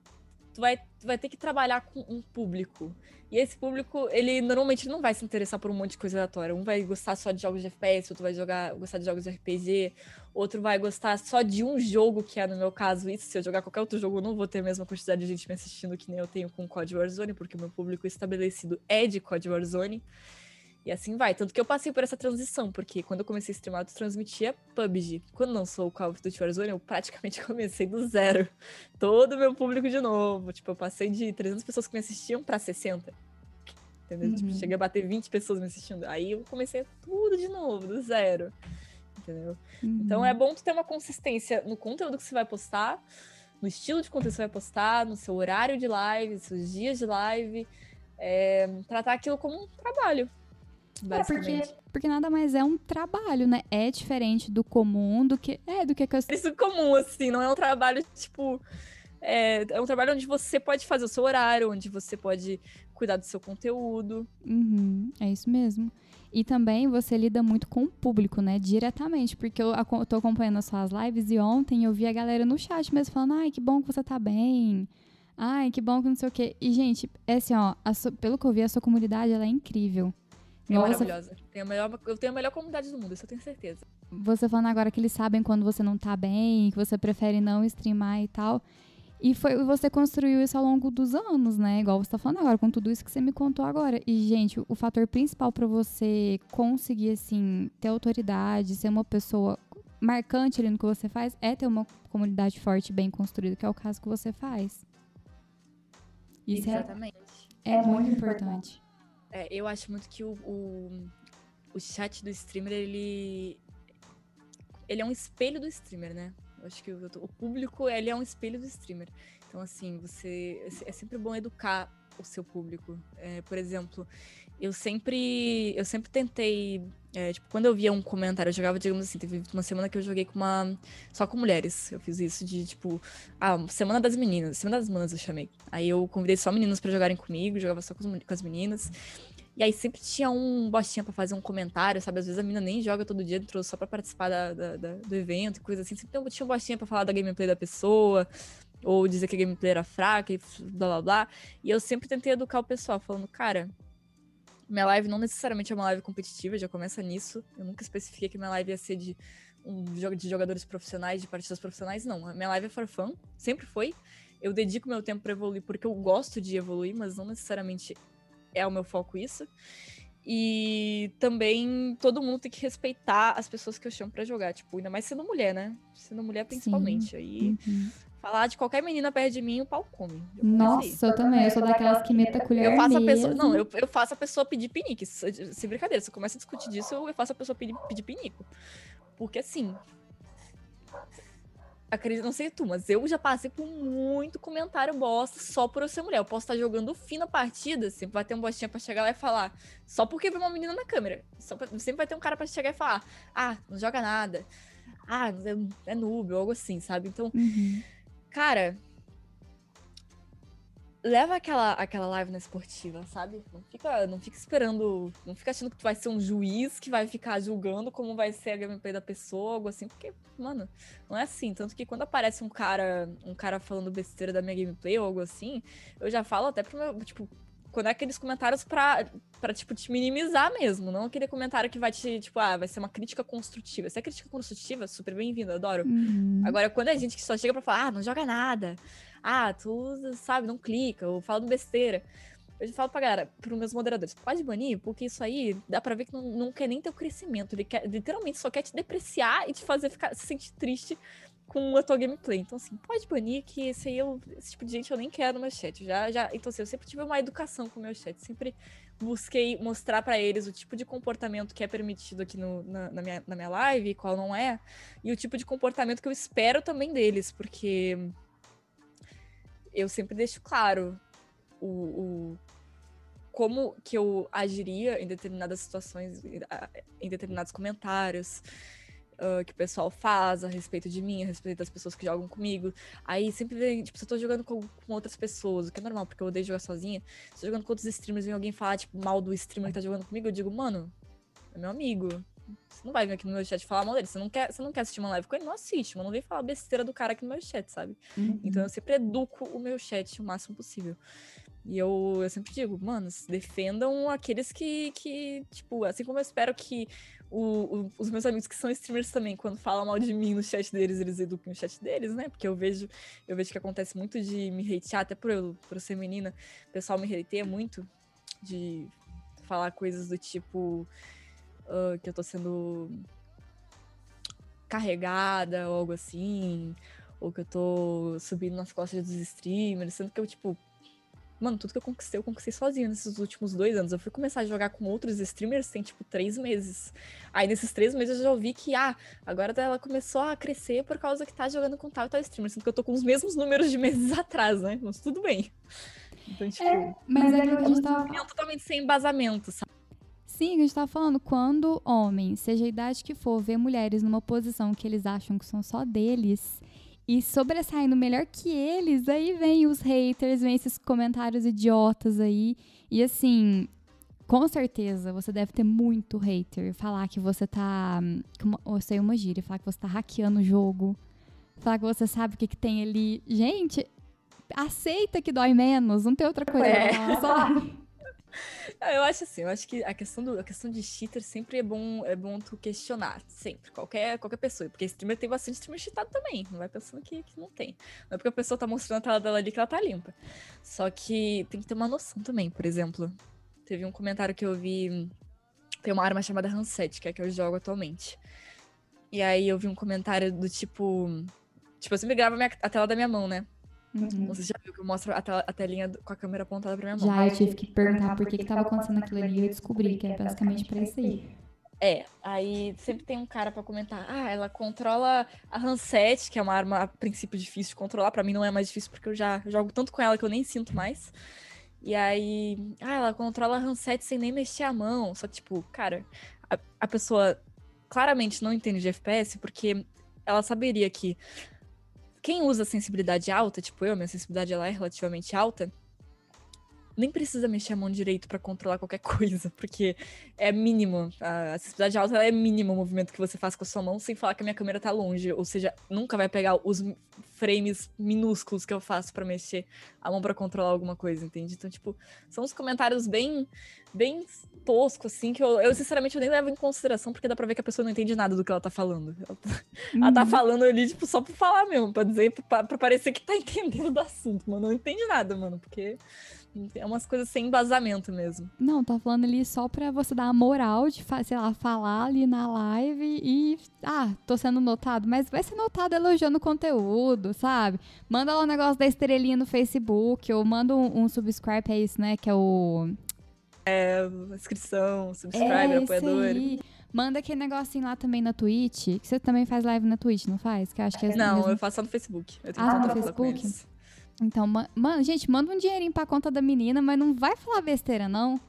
tu vai, tu vai ter que trabalhar com um público. E esse público, ele normalmente não vai se interessar por um monte de coisa aleatória. Um vai gostar só de jogos de FPS, outro vai jogar, gostar de jogos de RPG, outro vai gostar só de um jogo, que é no meu caso isso. Se eu jogar qualquer outro jogo, eu não vou ter a mesma quantidade de gente me assistindo que nem eu tenho com COD Warzone, porque o meu público estabelecido é de COD Warzone. E assim vai. Tanto que eu passei por essa transição, porque quando eu comecei a streamar, eu transmitia PUBG. Quando lançou o Call of Duty Warzone, eu praticamente comecei do zero. Todo o meu público de novo. Tipo, eu passei de 300 pessoas que me assistiam para 60. Entendeu? Tipo, uhum. Tipo, cheguei a bater 20 pessoas me assistindo. Aí eu comecei tudo de novo, do zero. Entendeu? Uhum. Então é bom tu ter uma consistência no conteúdo que você vai postar, no estilo de conteúdo que você vai postar, no seu horário de live, nos seus dias de live. É, tratar aquilo como um trabalho, é porque, porque nada mais é um trabalho, né? É diferente do comum, do que. É, do que a Isso comum, assim, não é um trabalho, tipo. É, é um trabalho onde você pode fazer o seu horário, onde você pode cuidar do seu conteúdo. Uhum, é isso mesmo. E também você lida muito com o público, né? Diretamente. Porque eu, tô acompanhando as suas lives e ontem eu vi a galera no chat mesmo falando: ai, que bom que você tá bem. Ai, que bom que não sei o quê. E, gente, é assim, ó, so, pelo que eu vi, a sua comunidade ela é incrível. É maravilhosa. Tenho a melhor, eu tenho a melhor comunidade do mundo, isso eu tenho certeza. Você falando agora que eles sabem quando você não tá bem, que você prefere não streamar e tal. E foi você construiu isso ao longo dos anos, né? Igual você tá falando agora, com tudo isso que você me contou agora. E, gente, o fator principal para você conseguir, assim, ter autoridade, ser uma pessoa marcante ali no que você faz, é ter uma comunidade forte, bem construída, que é o caso que você faz. Isso é Exatamente. É, é muito importante. É, eu acho muito que o, o, o chat do streamer, ele. Ele é um espelho do streamer, né? Eu acho que o, o público, ele é um espelho do streamer. Então, assim, você. É sempre bom educar o seu público. É, por exemplo, eu sempre. Eu sempre tentei. É, tipo, quando eu via um comentário, eu jogava, digamos assim, teve uma semana que eu joguei com uma. Só com mulheres. Eu fiz isso de, tipo, ah, Semana das Meninas. Semana das Manas eu chamei. Aí eu convidei só meninas para jogarem comigo, jogava só com, as meninas. E aí sempre tinha um bostinha para fazer um comentário, sabe? Às vezes a menina nem joga todo dia, entrou só para participar da, da, da, do evento e coisa assim. Sempre tinha um bostinha para falar da gameplay da pessoa, ou dizer que a gameplay era fraca e blá blá blá. E eu sempre tentei educar o pessoal, falando, cara, minha live não necessariamente é uma live competitiva, já começa nisso. Eu nunca especifiquei que minha live ia ser de um jogo de jogadores profissionais, de partidas profissionais, não. A minha live é for fun, sempre foi. Eu dedico meu tempo para evoluir porque eu gosto de evoluir, mas não necessariamente é o meu foco isso. E também todo mundo tem que respeitar as pessoas que eu chamo para jogar, tipo, ainda mais sendo mulher, né? Sendo mulher principalmente. Sim. Aí uhum. Falar de qualquer menina perto de mim, o pau come. Nossa, eu também. Eu sou daquelas que meta a colher. Eu faço a pessoa. Não, eu, eu faço a pessoa pedir pinique. Sem brincadeira. Se eu começo a discutir disso, eu faço a pessoa pedir, pedir pinico. Porque assim, acredito, não sei tu, mas eu já passei por muito comentário bosta só por eu ser mulher. Eu posso estar jogando fim na partida, sempre vai ter um bostinha pra chegar lá e falar, só porque vê uma menina na câmera. Pra, sempre vai ter um cara pra chegar e falar, ah, não joga nada. Ah, é, é noob, ou algo assim, sabe? Então, uhum. Cara, leva aquela, aquela live na esportiva, sabe? Não fica, não fica esperando, não fica achando que tu vai ser um juiz que vai ficar julgando como vai ser a gameplay da pessoa, algo assim, porque, mano, não é assim. Tanto que quando aparece um cara, um cara falando besteira da minha gameplay ou algo assim, eu já falo até pro meu, tipo, quando é aqueles comentários pra, pra, tipo, te minimizar mesmo, não aquele comentário que vai te, tipo, ah, vai ser uma crítica construtiva. Se é crítica construtiva, super bem-vindo, adoro. Uhum. Agora, quando é gente que só chega pra falar, ah, não joga nada, ah, tu sabe, não clica, ou fala besteira. Eu falo pra galera, pros meus moderadores, pode banir, porque isso aí dá pra ver que não, não quer nem teu crescimento. Ele quer, literalmente só quer te depreciar e te fazer ficar, se sentir triste com a tua gameplay. Então, assim, pode banir que esse aí eu, esse tipo de gente eu nem quero no meu chat. Já, já, então, assim, eu sempre tive uma educação com o meu chat. Sempre busquei mostrar para eles o tipo de comportamento que é permitido aqui no, na, na, minha, na minha live qual não é. E o tipo de comportamento que eu espero também deles, porque eu sempre deixo claro o, o como que eu agiria em determinadas situações, em determinados comentários uh, que o pessoal faz a respeito de mim, a respeito das pessoas que jogam comigo. Aí sempre vem, tipo, se eu tô jogando com, com, outras pessoas, o que é normal, porque eu odeio jogar sozinha, se eu tô jogando com outros streamers e alguém falar, tipo, mal do streamer que tá jogando comigo, eu digo, mano, é meu amigo. Você não vai vir aqui no meu chat falar mal dele. Você não quer, você não quer assistir uma live com ele, não assiste, mas não vem falar besteira do cara aqui no meu chat, sabe? Uhum. Então eu sempre educo o meu chat o máximo possível. E eu, eu sempre digo, mano, defendam aqueles que, que, tipo, assim como eu espero que o, o, os meus amigos que são streamers também, quando falam mal de mim no chat deles, eles eduquem o chat deles, né? Porque eu vejo, eu vejo que acontece muito de me hatear, até por eu, por ser menina, o pessoal me hateia muito de falar coisas do tipo uh, que eu tô sendo carregada ou algo assim, ou que eu tô subindo nas costas dos streamers, sendo que eu, tipo, mano, tudo que eu conquistei, eu conquistei sozinha nesses últimos dois anos. Eu fui começar a jogar com outros streamers tem, tipo, três meses. Aí, nesses três meses, eu já ouvi que, ah, agora ela começou a crescer por causa que tá jogando com tal e tal streamer, sendo que eu tô com os mesmos números de meses atrás, né? Mas tudo bem. Então, tipo, é, mas é que a gente tava... totalmente sem embasamento, sabe? Sim, a gente tá falando, quando homens, seja a idade que for, vê mulheres numa posição que eles acham que são só deles e sobressaindo melhor que eles, aí vem os haters, vem esses comentários idiotas aí. E assim, com certeza você deve ter muito hater. Falar que você tá. Eu sei uma gíria, falar que você tá hackeando o jogo. Falar que você sabe o que, que tem ali. Gente, aceita que dói menos, não tem outra coisa é. só. Eu acho assim, eu acho que a questão, do, a questão de cheater sempre é bom, é bom tu questionar, sempre, qualquer, qualquer pessoa. Porque streamer tem bastante streamer cheatado também, não vai pensando que, que não tem. Não é porque a pessoa tá mostrando a tela dela ali que ela tá limpa. Só que tem que ter uma noção também, por exemplo. Teve um comentário que eu vi, tem uma arma chamada Hanset, que é a que eu jogo atualmente. E aí eu vi um comentário do tipo... Tipo, eu sempre gravo a, minha, a tela da minha mão, né? Uhum. Você já viu que eu mostro a, a telinha com a câmera apontada pra minha mão? Já, eu tive que perguntar por que, que tava acontecendo aquilo ali e eu descobri que é basicamente pra isso aí. É, aí sempre tem um cara para comentar, ah, ela controla a Hanset, que é uma arma a princípio difícil de controlar, para mim não é mais difícil porque eu já jogo tanto com ela que eu nem sinto mais. E aí, ah, ela controla a Hanset sem nem mexer a mão, só tipo, cara, a, a pessoa claramente não entende de FPS porque ela saberia que quem usa sensibilidade alta, tipo eu, minha sensibilidade ela é relativamente alta, nem precisa mexer a mão direito para controlar qualquer coisa, porque é mínimo. A sensibilidade alta é mínimo o movimento que você faz com a sua mão, sem falar que a minha câmera tá longe. Ou seja, nunca vai pegar os frames minúsculos que eu faço para mexer a mão para controlar alguma coisa, entende? Então, tipo, são uns comentários bem, bem toscos, assim, que eu, eu, sinceramente eu nem levo em consideração, porque dá pra ver que a pessoa não entende nada do que ela tá falando. Ela tá, uhum. ela tá uhum. falando ali, tipo, só pra falar mesmo, pra dizer, pra parecer que tá entendendo do assunto, mano. Não entende nada, mano, porque é umas coisas sem embasamento mesmo. Não, tá falando ali só pra você dar a moral de, sei lá, falar ali na live e. Ah, tô sendo notado. Mas vai ser notado elogiando o conteúdo, sabe? Manda lá o um negócio da estrelinha no Facebook, ou manda um, um subscribe, é isso, né? Que é o. É, inscrição, subscribe, é apoiador. Aí. Manda aquele negocinho lá também na Twitch. Que você também faz live na Twitch, não faz? Que acho que é não, mesmo... eu faço só no Facebook. Eu tenho ah, no Facebook? Então, mano, gente, manda um dinheirinho pra conta da menina, mas não vai falar besteira, não.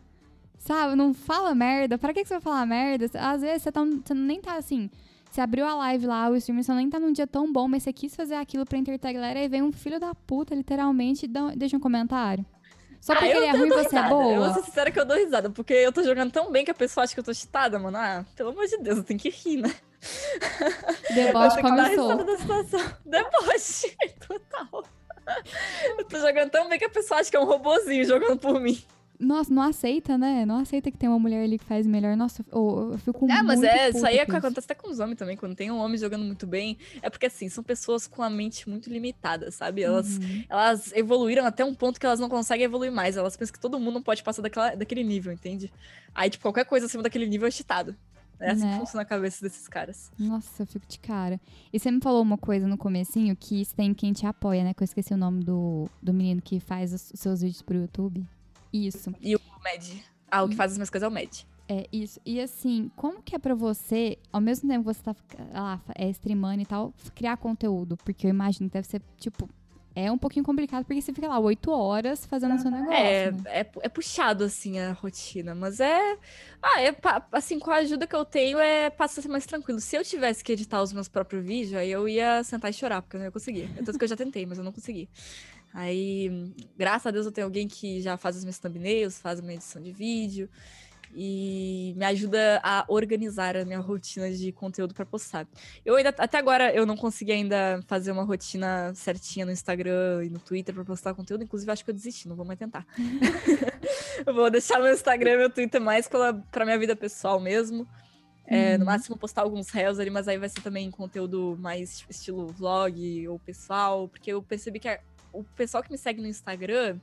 Sabe? Não fala merda. Pra que, que você vai falar merda? Às vezes você, tá, você nem tá assim. Você abriu a live lá, o streaming, você nem tá num dia tão bom, mas você quis fazer aquilo pra entreter a galera e vem um filho da puta, literalmente, e deixa um comentário. Só porque ah, ele é ruim você é boa? Eu vou ser sincera que eu dou risada, porque eu tô jogando tão bem que a pessoa acha que eu tô chitada, mano. Ah, pelo amor de Deus, eu tenho que rir, né? Deboche começou. Deboche, total. Eu tô jogando tão bem que a pessoa acha que é um robozinho jogando por mim. Nossa, não aceita, né? Não aceita que tem uma mulher ali que faz melhor. Nossa, eu, eu fico com É, mas é, isso aí é que acontece até com os homens também. Quando tem um homem jogando muito bem, é porque, assim, são pessoas com a mente muito limitada, sabe? Elas, uhum. elas evoluíram até um ponto que elas não conseguem evoluir mais. Elas pensam que todo mundo não pode passar daquela, daquele nível, entende? Aí, tipo, qualquer coisa acima daquele nível é cheatado. É assim né? que funciona a cabeça desses caras. Nossa, eu fico de cara. E você me falou uma coisa no comecinho, que tem quem te apoia, né? Que eu esqueci o nome do, do menino que faz os seus vídeos pro YouTube. Isso. E o Med. Ah, o que faz as minhas coisas é o Med. É, isso. E assim, como que é pra você, ao mesmo tempo que você tá lá, é, streamando e tal, criar conteúdo? Porque eu imagino que deve ser, tipo, é um pouquinho complicado porque você fica lá oito horas fazendo o seu negócio. É, né? é, é, puxado, assim, a rotina. Mas é. Ah, é. Assim, com a ajuda que eu tenho, é passa a ser mais tranquilo. Se eu tivesse que editar os meus próprios vídeos, aí eu ia sentar e chorar, porque eu não ia conseguir. Tanto que eu já tentei, mas eu não consegui. Aí, graças a Deus, eu tenho alguém que já faz os meus thumbnails, faz a minha edição de vídeo e me ajuda a organizar a minha rotina de conteúdo para postar. Eu ainda até agora eu não consegui ainda fazer uma rotina certinha no Instagram e no Twitter para postar conteúdo, inclusive acho que eu desisti, não vou mais tentar. eu vou deixar meu Instagram e meu Twitter mais para minha vida pessoal mesmo. É, No uhum. máximo postar alguns réus ali, mas aí vai ser também conteúdo mais estilo vlog ou pessoal, porque eu percebi que a, o pessoal que me segue no Instagram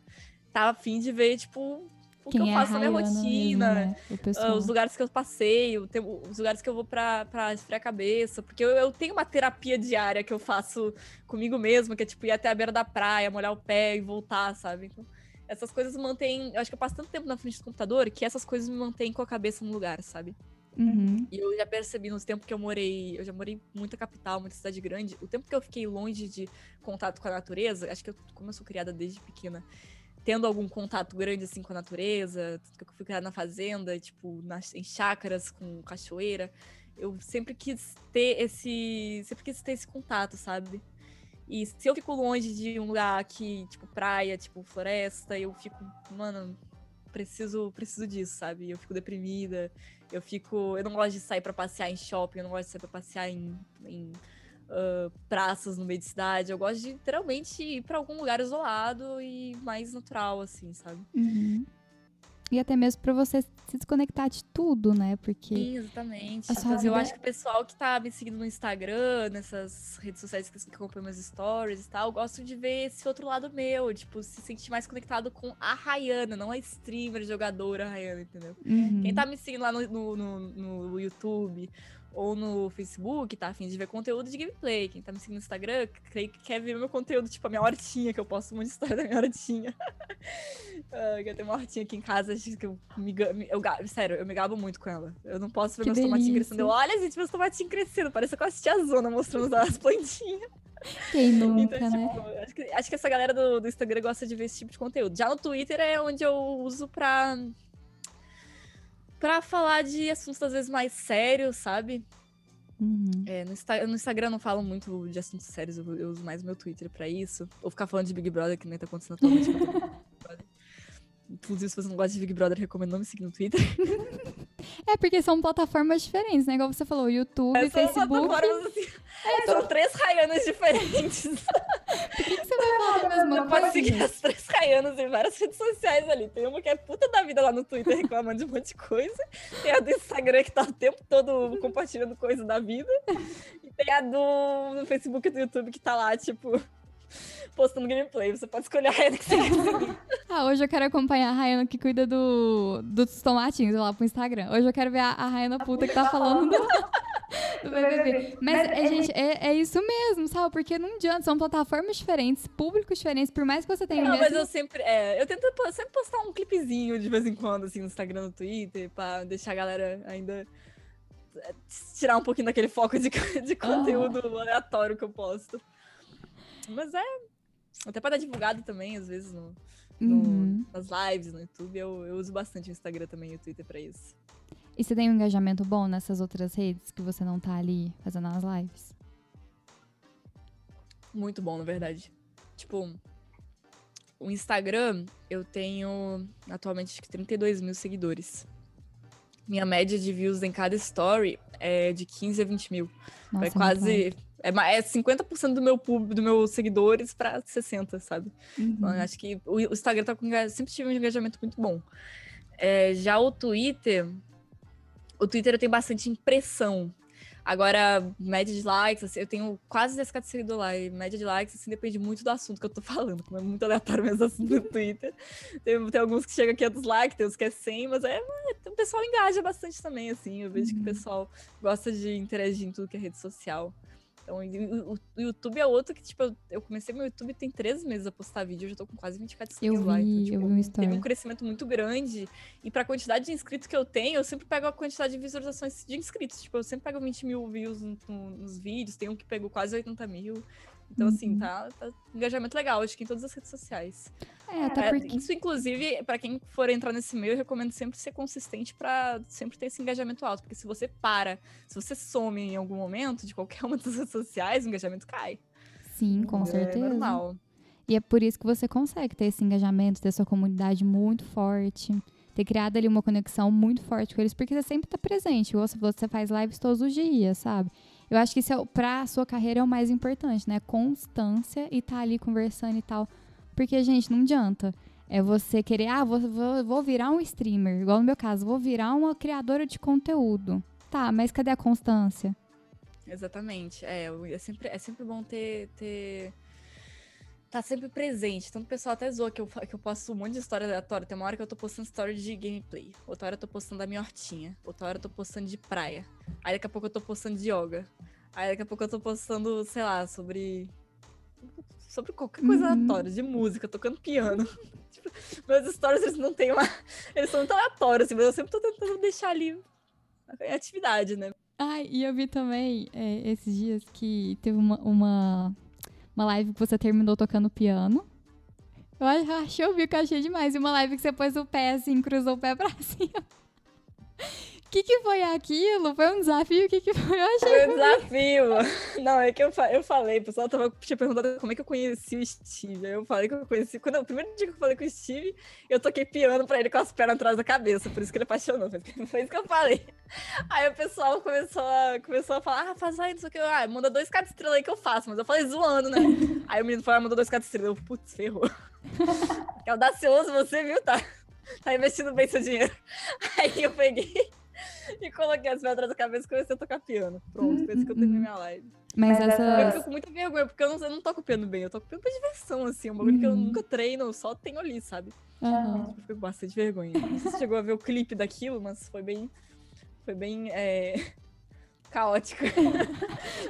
tá afim de ver, tipo, o Quem que eu é faço na minha rotina, mesmo, né? uh, os lugares que eu passeio, os lugares que eu vou pra, pra esfriar a cabeça. Porque eu, eu, tenho uma terapia diária que eu faço comigo mesma, que é tipo ir até a beira da praia, molhar o pé e voltar, sabe? Então, essas coisas mantêm. Eu acho que eu passo tanto tempo na frente do computador que essas coisas me mantêm com a cabeça no lugar, sabe? Uhum. E eu já percebi nos tempos que eu morei, eu já morei muita capital, muita cidade grande, o tempo que eu fiquei longe de contato com a natureza, acho que eu, como eu sou criada desde pequena, tendo algum contato grande assim com a natureza, que criada na fazenda, tipo, nas, em chácaras com cachoeira, eu sempre quis ter esse, sempre quis ter esse contato, sabe? E se eu fico longe de um lugar aqui, tipo praia, tipo floresta, eu fico, mano, preciso, preciso disso, sabe? Eu fico deprimida, eu fico, eu não gosto de sair para passear em shopping, eu não gosto de sair para passear em, em uh, praças no meio de cidade. Eu gosto de literalmente ir para algum lugar isolado e mais natural, assim, sabe? Uhum. E até mesmo para você se desconectar de tudo, né? Porque. Sim, exatamente. a sua Então, Eu vida- acho que o pessoal que tá me seguindo no Instagram, nessas redes sociais que, que acompanham meus stories e tal, gosto de ver esse outro lado meu, tipo, se sentir mais conectado com a Rayana, não a streamer, jogadora Rayana, entendeu? Uhum. Quem tá me seguindo lá no, no, no- no YouTube ou no Facebook, tá afim de ver conteúdo de gameplay. Quem tá me seguindo no Instagram, creio que quer ver meu conteúdo, tipo a minha hortinha, que eu posto um monte de história da minha hortinha. Que eu tenho uma hortinha aqui em casa, que eu me, eu, sério, eu me gabo muito com ela. Eu não posso ver Que meus tomatinhos delícia. crescendo. Eu, Olha, gente, meus tomatinhos crescendo. Parece com a tia Zona mostrando as plantinhas. Quem nunca, Então, né? tipo, acho que, acho que essa galera do, do Instagram gosta de ver esse tipo de conteúdo. Já no Twitter é onde eu uso pra. Pra falar de assuntos às vezes mais sérios, sabe? Uhum. É, no, Insta- no Instagram eu não falo muito de assuntos sérios, eu, eu uso mais meu Twitter pra isso. Ou ficar falando de Big Brother, que nem tá acontecendo atualmente. Inclusive, se você não gosta de Big Brother, recomendo não me seguir no Twitter. É porque são plataformas diferentes, né? Igual você falou, YouTube, É, Facebook. assim, São três Ryanas diferentes. Por que, que você vai falar a mesma Não pode coisa? seguir as três Ryanas em várias redes sociais ali. Tem uma que é puta da vida lá no Twitter reclamando de um monte de coisa. Tem a do Instagram que tá o tempo todo compartilhando coisa da vida. E tem a do, do Facebook e do YouTube que tá lá, tipo, postando gameplay. Você pode escolher a Ryana que você quer seguir. Ah, hoje eu quero acompanhar a Rayana que cuida do, dos tomatinhos lá pro Instagram. Hoje eu quero ver a, a Rayana puta que tá falando do, do BBB. Mas, é, gente, é, é isso mesmo, sabe? Porque não adianta, são plataformas diferentes, públicos diferentes, por mais que você tenha Não, mas mesmo... eu sempre. É, eu tento sempre postar um clipezinho de vez em quando, assim, no Instagram, no Twitter, pra deixar a galera ainda. é, Tirar um pouquinho daquele foco de, de conteúdo aleatório que eu posto. Mas é. Até pra dar divulgado também, às vezes, no, no- Uhum. nas lives, no YouTube. Eu, eu uso bastante o Instagram também e o Twitter pra isso. E você tem um engajamento bom nessas outras redes que você não tá ali fazendo as lives? Muito bom, na verdade. Tipo, o Instagram, eu tenho atualmente acho que 32 mil seguidores. Minha média de views em cada story é de 15 a 20 mil. Nossa, é quase. É, é 50% do meu público, dos meus seguidores pra 60, sabe? Então, Uhum. acho que o, o Instagram tá com sempre tive um engajamento muito bom. É, já o Twitter, o Twitter eu tenho bastante impressão. Agora, média de likes, assim, eu tenho quase 10k de seguidor lá. E média de likes, assim, depende muito do assunto que eu tô falando. Como é muito aleatório mesmo o assunto no Twitter. Tem, tem alguns que chegam a 500 likes, tem uns que é 100, mas é, é, o pessoal engaja bastante também, assim. Eu vejo que o Uhum. pessoal gosta de interagir em tudo que é rede social. Então, o, YouTube é outro que, tipo, eu, comecei meu YouTube tem três meses a postar vídeo, eu já tô com quase 20k de inscritos Eu lá. Então, tipo, eu vi um teve um crescimento muito grande. E pra quantidade de inscritos que eu tenho, eu sempre pego a quantidade de visualizações de inscritos. Tipo, eu sempre pego 20 mil views no- no- nos vídeos, tem um que pegou quase 80 mil. Então, assim, Uhum. tá, tá um engajamento legal, acho que em todas as redes sociais. É, até É, porque... Isso, inclusive, pra quem for entrar nesse meio, eu recomendo sempre ser consistente pra sempre ter esse engajamento alto. Porque se você para, se você some em algum momento de qualquer uma das redes sociais, o engajamento cai. Sim, com é certeza. normal. E é por isso que você consegue ter esse engajamento, ter sua comunidade muito forte, ter criado ali uma conexão muito forte com eles, porque você sempre tá presente. Falou, você faz lives todos os dias, sabe? Eu acho que isso é, pra sua carreira é o mais importante, né? Constância e tá ali conversando e tal. Porque, gente, não adianta. É você querer, ah, vou, vou, vou virar um streamer. Igual no meu caso, vou virar uma criadora de conteúdo. Tá, mas cadê a constância? Exatamente. É, é sempre, é sempre bom ter, ter. Tá sempre presente. Tanto o pessoal até zoa que eu, que eu posto um monte de história aleatória. Tem uma hora que eu tô postando story de gameplay. Outra hora eu tô postando da minha hortinha. Outra hora eu tô postando de praia. Aí daqui a pouco eu tô postando de yoga. Aí daqui a pouco eu tô postando, sei lá, sobre. Sobre qualquer coisa Uhum. aleatória, de música, tocando piano. Tipo, meus stories, eles não têm uma. Eles são muito aleatórios, assim, mas eu sempre tô tentando deixar ali em atividade, né? Ai, e eu vi também é, esses dias que teve uma, uma, uma live que você terminou tocando piano. Eu ach- achei, eu vi eu achei demais. E uma live que você pôs o pé assim, cruzou o pé pra cima. O que, que foi aquilo? Foi um desafio? O que, que foi? Eu achei. Foi um desafio. Não, é que eu, eu falei, o pessoal tava, tinha perguntado como é que eu conheci o Steve. Aí eu falei que eu conheci. Quando, o primeiro dia que eu falei com o Steve, eu toquei piano pra ele com as pernas atrás da cabeça. Por isso que ele apaixonou. Foi, isso que eu falei. Aí o pessoal começou a, começou a falar: ah, faz aí, não sei o que. Ah, manda dois cada estrela aí que eu faço. Mas eu falei zoando, né? Aí o menino falou: ah, manda dois cada estrela. Eu, putz, ferrou. Que audacioso você, viu? Tá, tá investindo bem seu dinheiro. Aí eu peguei e coloquei as pedras na cabeça e comecei a tocar piano. Pronto, foi isso que eu terminei minha live. Mas Eu essa. fico com muita vergonha, porque eu não, eu não toco piano bem, eu toco piano pra diversão, assim, um bagulho que eu Uhum. nunca treino, eu só tenho ali, sabe? Eu fico com bastante vergonha. Não sei se você chegou a ver o clipe daquilo, mas foi bem. Foi bem. É... caótico.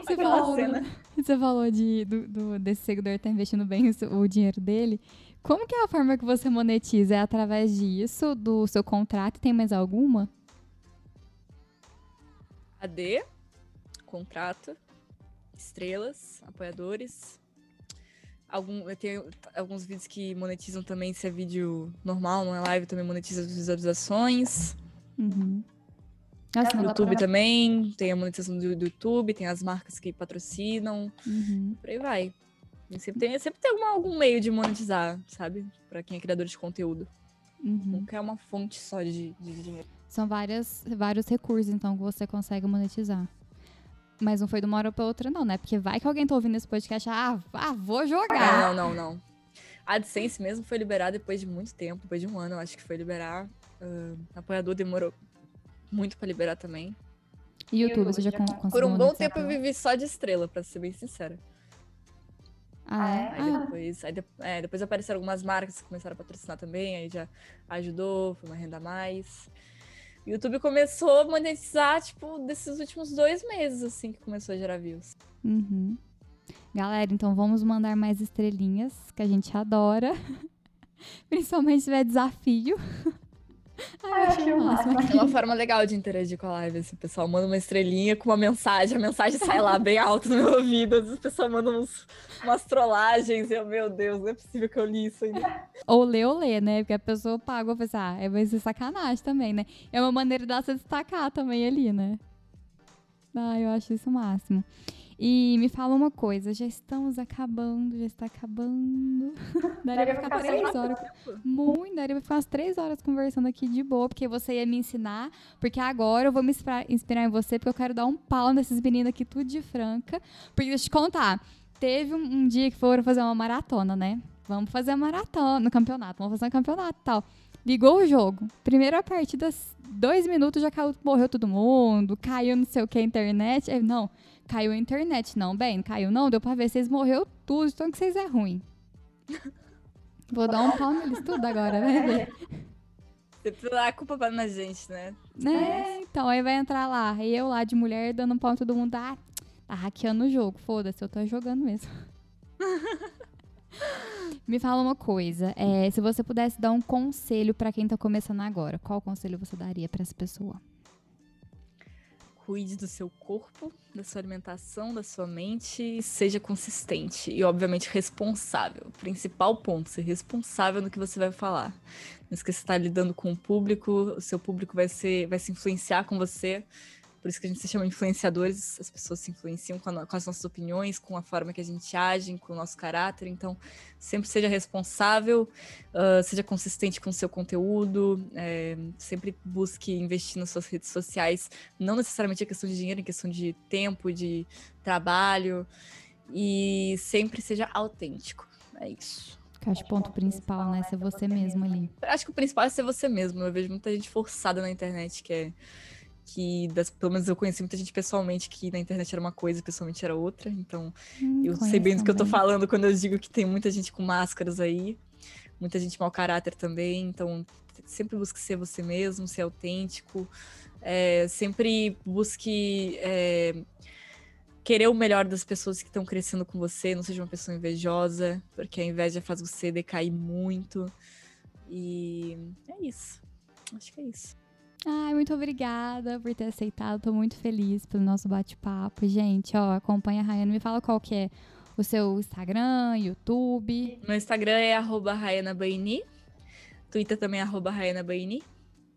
Você Aquela falou, cena. você falou de, do, do- desse seguidor tá investindo bem o, o dinheiro dele. Como que é a forma que você monetiza? É através disso, do seu contrato? Tem mais alguma? AD, contrato, estrelas, apoiadores. Algum, eu tenho alguns vídeos que monetizam também, se é vídeo normal, não é live, também monetiza as visualizações. Uhum. Nossa, dá YouTube pra... também, tem a monetização do, do YouTube, tem as marcas que patrocinam, Uhum. por aí vai. E sempre tem, sempre tem alguma- algum meio de monetizar, sabe? Pra quem é criador de conteúdo. Uhum. Nunca é uma fonte só de, de dinheiro. São várias, vários recursos, então, que você consegue monetizar. Mas não foi de uma hora pra outra, não, né? Porque vai que alguém tá ouvindo esse podcast, ah, ah vou jogar. Não, não, não. A AdSense mesmo foi liberada depois de muito tempo, depois de um ano, eu acho que foi liberar. Ah, apoiador demorou muito pra liberar também. E YouTube, você já con- conseguiu Por um bom tempo eu vivi só de estrela, pra ser bem sincera. Ah, é? Aí Ah, depois, aí de- é, depois apareceram algumas marcas que começaram a patrocinar também, aí já ajudou, foi uma renda a mais. O YouTube começou a monetizar, tipo, desses últimos dois meses, assim, que começou a gerar views. Uhum. Galera, então vamos mandar mais estrelinhas, que a gente adora. Principalmente se tiver desafio. Ai, eu achei o máximo. É uma forma legal de interagir com a live, assim, o pessoal manda uma estrelinha com uma mensagem, a mensagem sai lá bem alto no meu ouvido, às vezes o pessoal manda uns, umas trollagens, e eu, meu Deus, não é possível que eu li isso ainda. Ou lê ou lê, né? Porque a pessoa paga e pensa, ah, vai ser sacanagem também, né? É uma maneira dela se destacar também ali, né? Ah, eu acho isso o máximo. E me fala uma coisa, já estamos acabando, já está acabando. Daria pra ficar três horas. Muito, daria pra ficar umas três horas conversando aqui de boa, porque você ia me ensinar, porque agora eu vou me inspirar, em você, porque eu quero dar um pau nesses meninos aqui, tudo de franca. Porque deixa eu te contar, teve um, um dia que foram fazer uma maratona, né? Vamos fazer a maratona no campeonato, vamos fazer um campeonato e tal. Ligou o jogo. Primeira partida, dois minutos já caiu, morreu todo mundo, caiu não sei o que a internet. Aí, não, caiu a internet, não, bem, caiu não, deu pra ver, vocês morreu tudo, então que vocês é ruim. Vou dar um pau neles tudo agora. Sempre a culpa vai na gente, né? É, então, aí vai entrar lá, e eu lá de mulher dando um pau em todo mundo, ah, tá hackeando o jogo, foda-se, eu tô jogando mesmo. Me fala uma coisa, é, se você pudesse dar um conselho pra quem tá começando agora, qual conselho você daria pra essa pessoa? Cuide do seu corpo, da sua alimentação, da sua mente, e seja consistente e, obviamente, responsável. Principal ponto, ser responsável no que você vai falar. Não esqueça de estar lidando com o público, o seu público vai, ser, vai se influenciar com você. Por isso que a gente se chama influenciadores, as pessoas se influenciam com, a, com, as nossas opiniões, com a forma que a gente age, com o nosso caráter. Então, sempre seja responsável, uh, seja consistente com o seu conteúdo, é, sempre busque investir nas suas redes sociais, não necessariamente a questão de dinheiro, em questão de tempo, de trabalho, e sempre seja autêntico. É isso. Que acho o ponto principal, né? Ser você mesmo ali. Acho que o principal é ser você mesmo. Eu vejo muita gente forçada na internet que é que das, pelo menos eu conheci muita gente pessoalmente que na internet era uma coisa, pessoalmente era outra. Então, Hum, eu sei bem do que eu tô falando quando eu digo que tem muita gente com máscaras aí, muita gente mau caráter também. Então, sempre busque ser você mesmo, ser autêntico. É, sempre busque é, querer o melhor das pessoas que estão crescendo com você. Não seja uma pessoa invejosa, porque a inveja faz você decair muito. E é isso. Acho que é isso. Ai, muito obrigada por ter aceitado. Tô muito feliz pelo nosso bate-papo. Gente, ó, acompanha a Rayana. Me fala qual que é o seu Instagram, YouTube. Meu Instagram é arroba Baini. Twitter também é arroba Baini.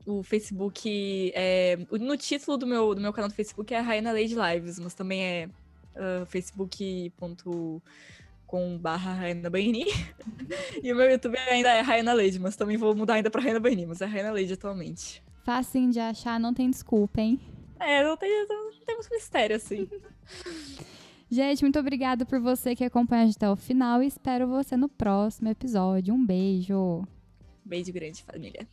O Facebook é. No título do meu, do meu canal do Facebook é Raina Lady Lives, mas também é uh, facebook.com barra Baini. e o meu YouTube ainda é Raina Lady, mas também vou mudar ainda pra Raina Baini, mas é Raina Lady atualmente. Facinho de achar, não tem desculpa, hein? É, não tem, não tem muito mistério assim. Gente, muito obrigada por você que acompanha a gente até o final e espero você no próximo episódio. Um beijo! Beijo grande, família.